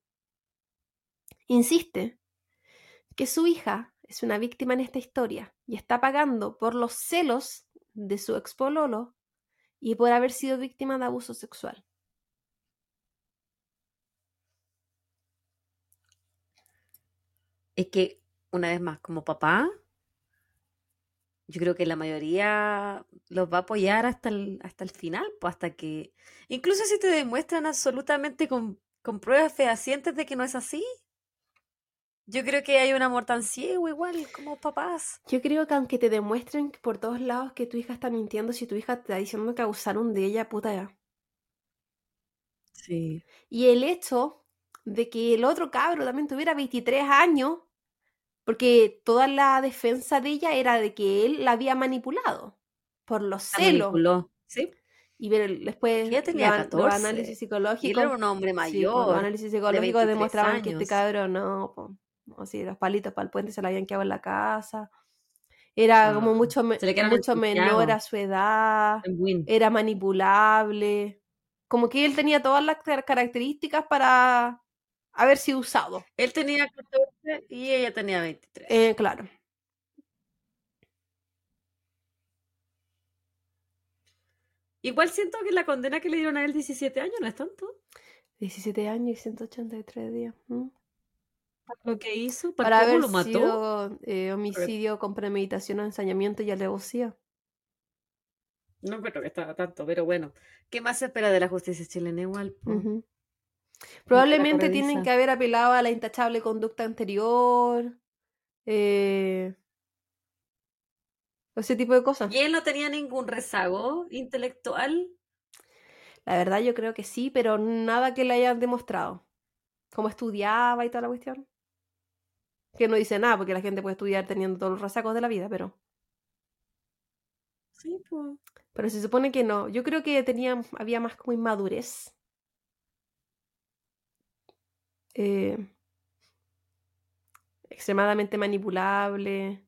insiste que su hija es una víctima en esta historia y está pagando por los celos de su expololo y por haber sido víctima de abuso sexual. Es que, una vez más, como papá, yo creo que la mayoría los va a apoyar hasta el, hasta el final, pues hasta que, incluso si te demuestran absolutamente con, con pruebas fehacientes de que no es así, yo creo que hay un amor tan ciego igual como papás. Yo creo que aunque te demuestren por todos lados que tu hija está mintiendo, si tu hija te está diciendo que abusaron de ella, puta ya. Sí. Y el hecho de que el otro cabro también tuviera 23 años, porque toda la defensa de ella era de que él la había manipulado por los La celos. manipuló. Sí. Y ver, después Ella tenía los, an- los 14, análisis Y él psicológicos. era un hombre sí, pues, los mayor. análisis psicológicos 23 demostraban que este cabro no, o sí, los palitos para el puente se le habían quedado en la casa. Era como Ah, mucho, me- quedaron en mucho menor a su edad. Era manipulable. Como que él tenía todas las car- características para haber sido usado. Él tenía 14 y ella tenía 23. Eh, claro. Igual siento que la condena que le dieron a él 17 años no es tanto. 17 años y 183 días. ¿m? Para lo que hizo, Para para cómo haber lo mató. sido eh, homicidio con premeditación, ensañamiento y alevosía. No creo que estaba tanto, pero bueno. ¿Qué más se espera de la justicia chilena igual? Ujú. Probablemente tienen que haber apelado a la intachable conducta anterior. eh, ese tipo de cosas. ¿Y él no tenía ningún rezago intelectual? La verdad yo creo que sí, pero nada que le hayan demostrado. Cómo estudiaba y toda la cuestión. Que no dice nada, porque la gente puede estudiar teniendo todos los resacos de la vida, pero... Sí, pues. Pero se supone que no. Yo creo que tenía, había más como inmadurez. Eh, extremadamente manipulable.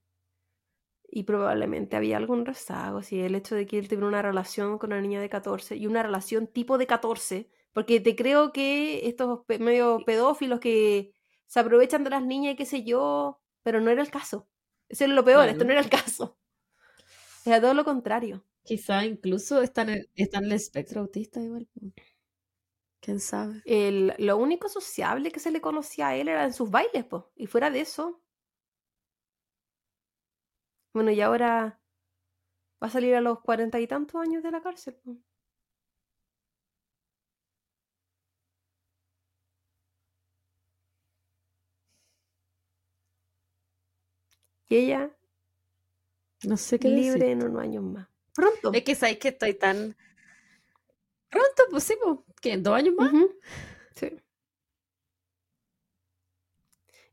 Y probablemente había algún rezago. Sí, el hecho de que él tuviera una relación con una niña de 14 y una relación tipo de 14. Porque te creo que estos pe- medio pedófilos que se aprovechan de las niñas y qué sé yo. Pero no era el caso. Eso es lo peor, esto no era el caso. Era todo lo contrario. Quizá incluso está en el, está en el espectro autista igual. ¿Quién sabe? El- lo único sociable que se le conocía a él era en sus bailes, pues. Y fuera de eso. Bueno, y ahora va a salir a los cuarenta y tantos años de la cárcel. po. Y ella No sé qué libre decir. en unos años más. Pronto. Es que sabéis que estoy tan... Pronto, pues sí, pues. ¿Qué? ¿En dos años más? Sí.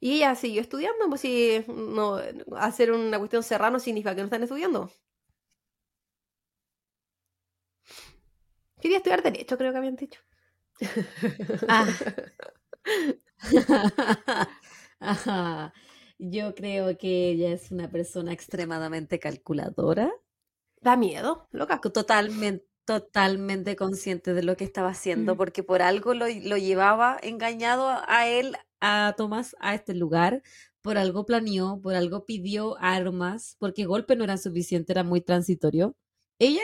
Y ella siguió estudiando, pues si no, hacer una cuestión serrano significa que no están estudiando. Quería estudiar Derecho, creo que habían dicho. Ah. *laughs* Ajá. Yo creo que ella es una persona extremadamente calculadora, Da miedo, loca. totalmente, totalmente consciente de lo que estaba haciendo, Mm. porque por algo lo, lo llevaba engañado a él, a Tomás, a este lugar, por algo planeó, por algo pidió armas, porque golpe no era suficiente, era muy transitorio. Ella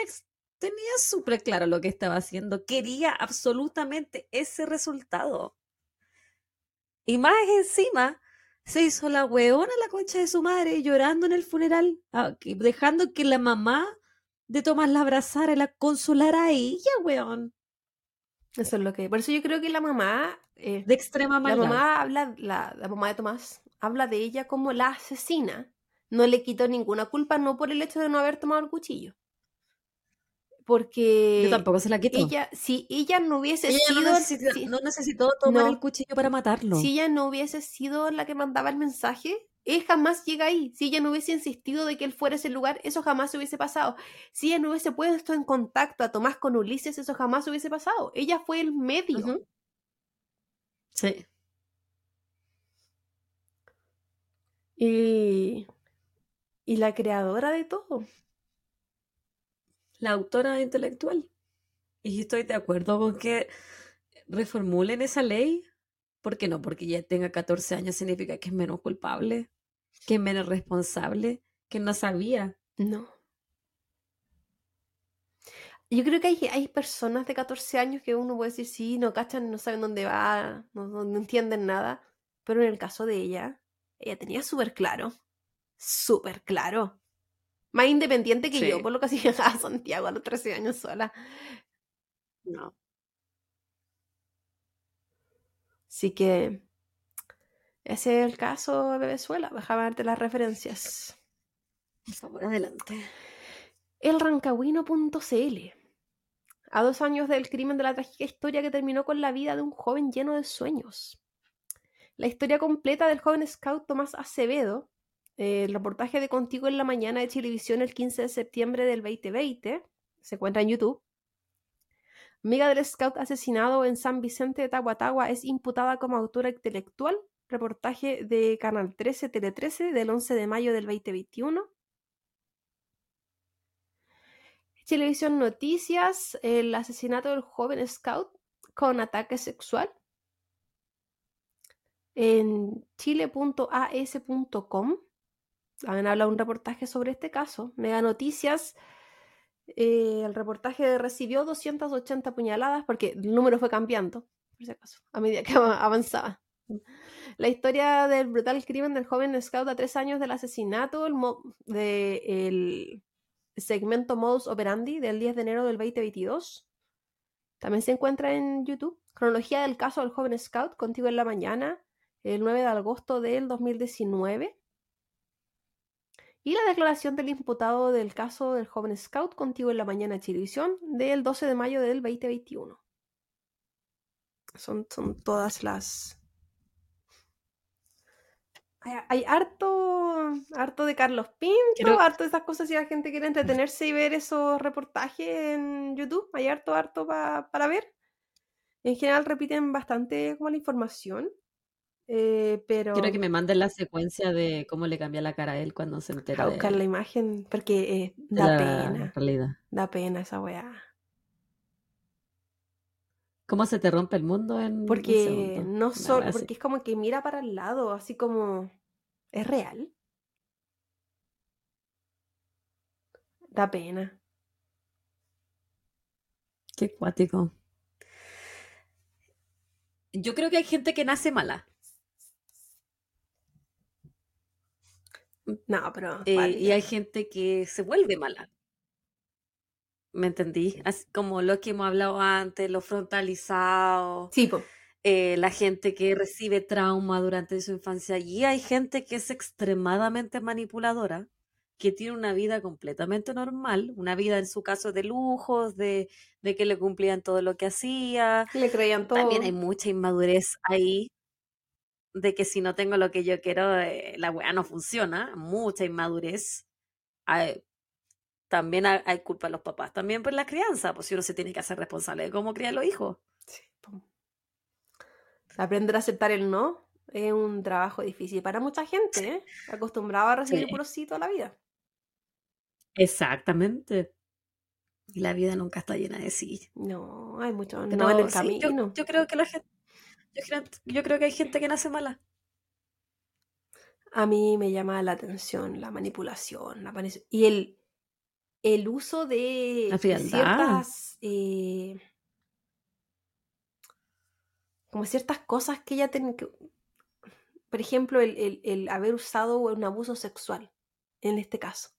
tenía súper claro lo que estaba haciendo, quería absolutamente ese resultado. Y más encima, se hizo la weona la concha de su madre llorando en el funeral, ah, dejando que la mamá de Tomás la abrazara y la consolara a ella, weón. Eso es lo que. Por eso yo creo que la mamá. eh, De extrema la maldad. mamá habla, la, la mamá de Tomás, habla de ella como la asesina. No le quitó ninguna culpa, no por el hecho de no haber tomado el cuchillo. Porque Yo tampoco se la quito. ella, si ella no hubiese Ella no sido. necesita- si- no necesitó tomar No. el cuchillo para matarlo. si ella no hubiese sido la que mandaba el mensaje, él jamás llega ahí. Si ella no hubiese insistido de que él fuera a ese lugar, eso jamás hubiese pasado. Si ella no hubiese puesto en contacto a Tomás con Ulises, eso jamás hubiese pasado. Ella fue el medio. Sí. y, y la creadora de todo. La autora intelectual. Y estoy de acuerdo con que reformulen esa ley. ¿Por qué no? Porque ya tenga 14 años significa que es menos culpable, que es menos responsable, que no sabía. No. Yo creo que hay, hay personas de 14 años que uno puede decir, sí, no cachan, no saben dónde va, no, no- entienden nada. Pero en el caso de ella, ella tenía súper claro, súper claro. Más independiente que yo, por lo que *laughs* hacía a Santiago a los 13 años sola. No. Así que ese es el caso de Venezuela. Déjame darte las referencias. Por favor, adelante. elrancagüino.cl. A dos años del crimen de la trágica historia que terminó con la vida de un joven lleno de sueños. La historia completa del joven scout Tomás Acevedo, eh, el reportaje de Contigo en la Mañana de Chilevisión el 15 de septiembre del 2020, se encuentra en YouTube. Amiga del scout asesinado en San Vicente de Tahuatahua es imputada como autora intelectual. Reportaje de Canal 13, Tele 13 del 11 de mayo del 2021. Televisión Noticias, el asesinato del joven scout con ataque sexual. En chile.as.com han hablado un reportaje sobre este caso. Mega Noticias, eh, el reportaje recibió 280 puñaladas porque el número fue cambiando, por si acaso, a medida que av- *laughs* avanzaba. La historia del brutal crimen del joven scout a tres años del asesinato el mo- de el segmento Modus Operandi del 10 de enero del 2022. También se encuentra en YouTube. Cronología del caso del joven scout, contigo en la mañana, el 9 de agosto del 2019. Y la declaración del imputado del caso del joven scout, contigo en la mañana, Chilevisión, del 12 de mayo del 2021. Son, son todas las... Hay, hay harto, harto de Carlos Pinto, harto de esas cosas si la gente quiere entretenerse y ver esos reportajes en YouTube. Hay harto, harto pa- para ver. En general repiten bastante como la información. eh, pero Quiero que me manden la secuencia de cómo le cambia la cara a él cuando se entera a de, buscar la imagen, porque eh, da la pena, realidad. da pena esa weá. ¿Cómo se te rompe el mundo en un Porque no solo, porque es como que mira para el lado, así como es real. Da pena. Qué cuático. Yo creo que hay gente que nace mala. No, pero eh, y hay gente que se vuelve mala. ¿Me entendí? Así como lo que hemos hablado antes, lo frontalizado, Sí, po. eh, la gente que recibe trauma durante su infancia. Y hay gente que es extremadamente manipuladora, que tiene una vida completamente normal, una vida en su caso de lujos, de, de que le cumplían todo lo que hacía. Le creían todo. También hay mucha inmadurez ahí de que si no tengo lo que yo quiero, eh, la weá no funciona. Mucha inmadurez. También hay, culpa de los papás, también por la crianza, pues si uno se tiene que hacer responsable de cómo cría a los hijos. Sí. Aprender a aceptar el no es un trabajo difícil para mucha gente, ¿eh? Acostumbrado a recibir Sí. puros sí toda la vida. Exactamente. Y la vida nunca está llena de sí. No, hay mucho Que no en el sí, yo, camino. yo creo que la gente, yo creo, yo creo que hay gente que nace mala. A mí me llama la atención la manipulación, la mani- y el, el uso de ciertas, eh, como ciertas cosas que ella tiene que, por ejemplo, el, el- el haber usado un abuso sexual, en este caso.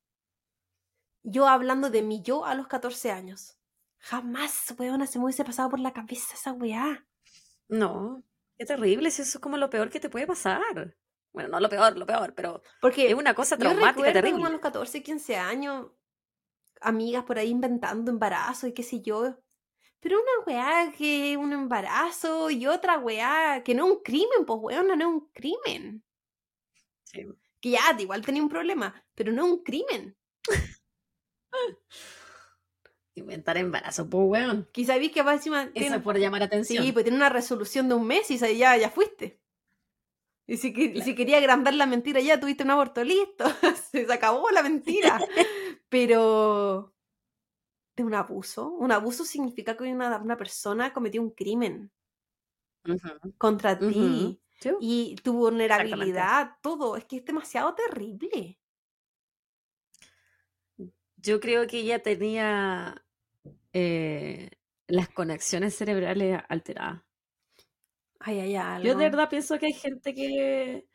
Yo hablando de mi yo a los 14 años. Jamás, weona, se me hubiese pasado por la cabeza esa weá. No, qué terrible, si eso es como lo peor que te puede pasar. Bueno, no lo peor, lo peor, pero es Porque una cosa yo traumática, recuerdo como a terrible. los 14, 15 años, amigas por ahí inventando embarazo y qué sé yo. Pero una weá que un embarazo y otra weá que no es un crimen, pues weona, no es un crimen. Sí. Que ya, igual tenía un problema, pero no es un crimen. *laughs* Inventar embarazo, pues weón. Que sabéis que va encima. Eso tiene- es por llamar atención. sí, pues tiene una resolución de un mes y ya, ya fuiste. Y si, quería agrandar la mentira, ya tuviste un aborto listo. *laughs* se acabó la mentira. *laughs* Pero. De un abuso. Un abuso significa que una, una persona cometió un crimen contra ti. Sí. Y tu vulnerabilidad, todo. Es que es demasiado terrible. Yo creo que ella tenía eh, las conexiones cerebrales alteradas. Ay, ay, ay. Yo de verdad pienso que hay gente que...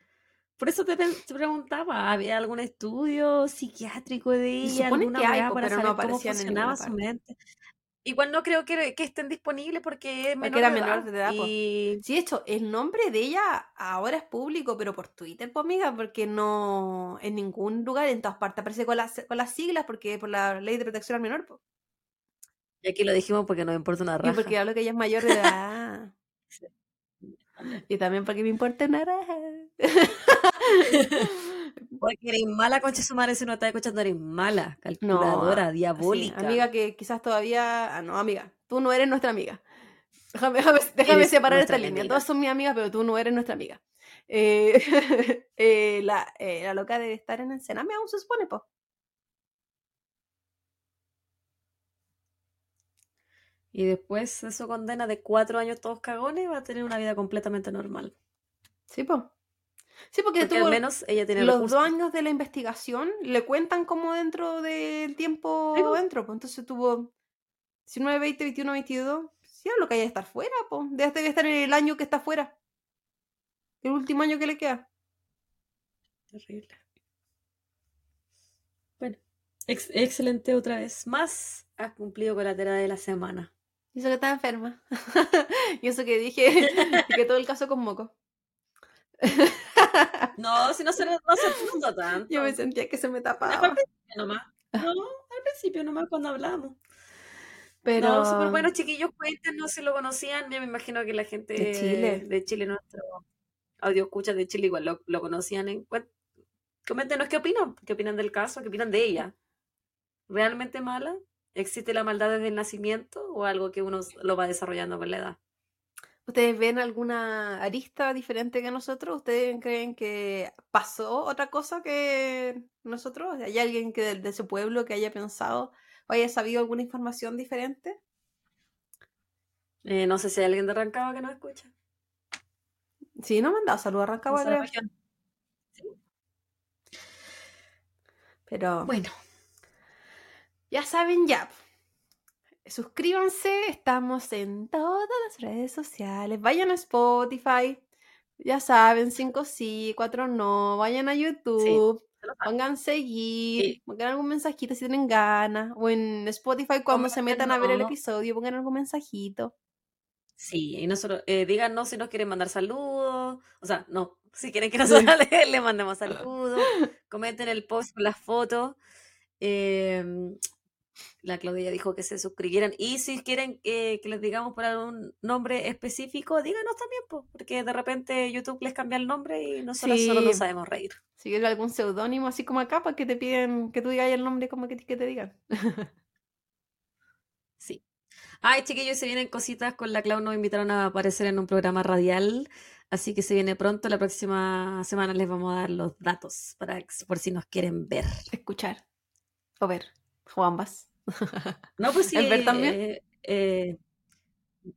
Por eso te, preguntaba, ¿había algún estudio psiquiátrico de ella, alguna que hay, para pero no saber cómo en ninguna funcionaba su mente? Igual no creo que, que estén disponibles porque es Porque menor era de menor de edad. Y Sí, de hecho, el nombre de ella ahora es público, pero por Twitter, pues amiga, porque no en ningún lugar, en todas partes, aparece con las, con las siglas, porque por la ley de protección al menor, pues. y aquí lo dijimos porque nos importa una Y raja. porque hablo que ella es mayor de edad. *laughs* Sí. *laughs* y también porque me importa una raja. *laughs* Porque eres mala, concha su madre, si no estás escuchando, eres mala, No, calculadora, así, diabólica. amiga que quizás todavía. Ah, no, amiga, tú no eres nuestra amiga. Déjame, déjame, *laughs* déjame Eres separar esta línea. enemiga. Todas son mis amigas, pero tú no eres nuestra amiga. Eh, eh, la, eh, la loca debe estar en Ensename aún se supone, pues. Y después de su condena de cuatro años todos cagones, va a tener una vida completamente normal. Sí, pues. Sí, porque, Porque tuvo al menos ella tiene los dos años de la investigación le cuentan como dentro del tiempo Sí, po. dentro. Pues entonces tuvo 19, 20, 21, 22. Sí, lo que hay de estar fuera, pues. Debe estar en el año que está fuera. El último año que le queda. Terrible. Bueno, ex- excelente otra vez. Más has cumplido con la tarea de la semana. Y eso que está enferma. *laughs* y eso que dije *laughs* que todo el caso con moco. *laughs* No, si no se, no se nota tanto. Yo me sentía que se me Fue al tapaba. principio nomás. No, al principio nomás cuando hablamos. Pero No, súper bueno, chiquillos, cuéntenos si lo conocían. Yo me imagino que la gente De Chile. de Chile, nuestro audio escucha de Chile, igual lo, lo conocían. En, coméntenos qué opinan, qué opinan del caso, qué opinan de ella. ¿Realmente mala? ¿Existe la maldad desde el nacimiento o algo que uno lo va desarrollando con la edad? ¿Ustedes ven alguna arista diferente que nosotros? ¿Ustedes creen que pasó otra cosa que nosotros? ¿Hay alguien que de, de ese pueblo que haya pensado o haya sabido alguna información diferente? Eh, no sé si hay alguien de Rancagua que nos escucha. Sí, no me han dado saludos a Rancagua. Pero Bueno, ya saben ya. Suscríbanse, estamos en todas las redes sociales. Vayan a Spotify. Ya saben, 5 sí, 4 no. Vayan a YouTube. saben. Pongan seguir, Sí. pongan algún mensajito si tienen ganas. O en Spotify cuando se metan a ver el episodio, pongan algún mensajito. Sí, y nosotros, eh, díganos si nos quieren mandar saludos, o sea, no, si quieren que *laughs* nosotros *laughs* le, le mandemos saludos, comenten el post con las fotos. em, la Claudia dijo que se suscribieran y si quieren que, que les digamos por algún nombre específico, díganos también, po, porque de repente YouTube les cambia el nombre y nosotros solo Sí. no sabemos reír. Si quieres algún seudónimo, así como acá, para que te piden que tú digas el nombre como que, que te digan. *laughs* Sí. Ay, chiquillos, se vienen cositas con la Clau. Nos invitaron a aparecer en un programa radial. Así que se viene pronto. La próxima semana les vamos a dar los datos para por si nos quieren ver. Escuchar o ver, ambas. *laughs* No, pues sí. ¿Es ver también? eh, eh,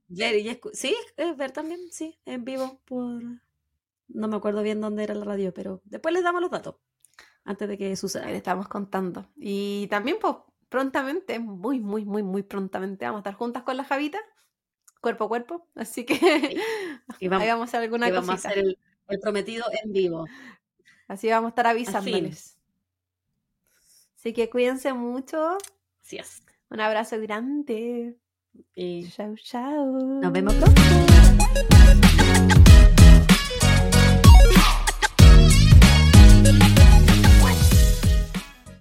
ver y escu- Sí, es ver también, sí, en vivo por... No me acuerdo bien dónde era la radio, pero después les damos los datos, antes de que Ahí le suceda. estamos contando. Y también, pues, prontamente, muy, muy, muy, muy prontamente, vamos a estar juntas con la Javita, cuerpo a cuerpo. Así que Y *laughs* ahí vamos, vamos a hacer alguna y vamos a cosita. hacer el, el prometido en vivo. Así vamos a estar avisándoles. Así que cuídense mucho. Así es. Un abrazo grande. Y Chau, chau. nos vemos pronto.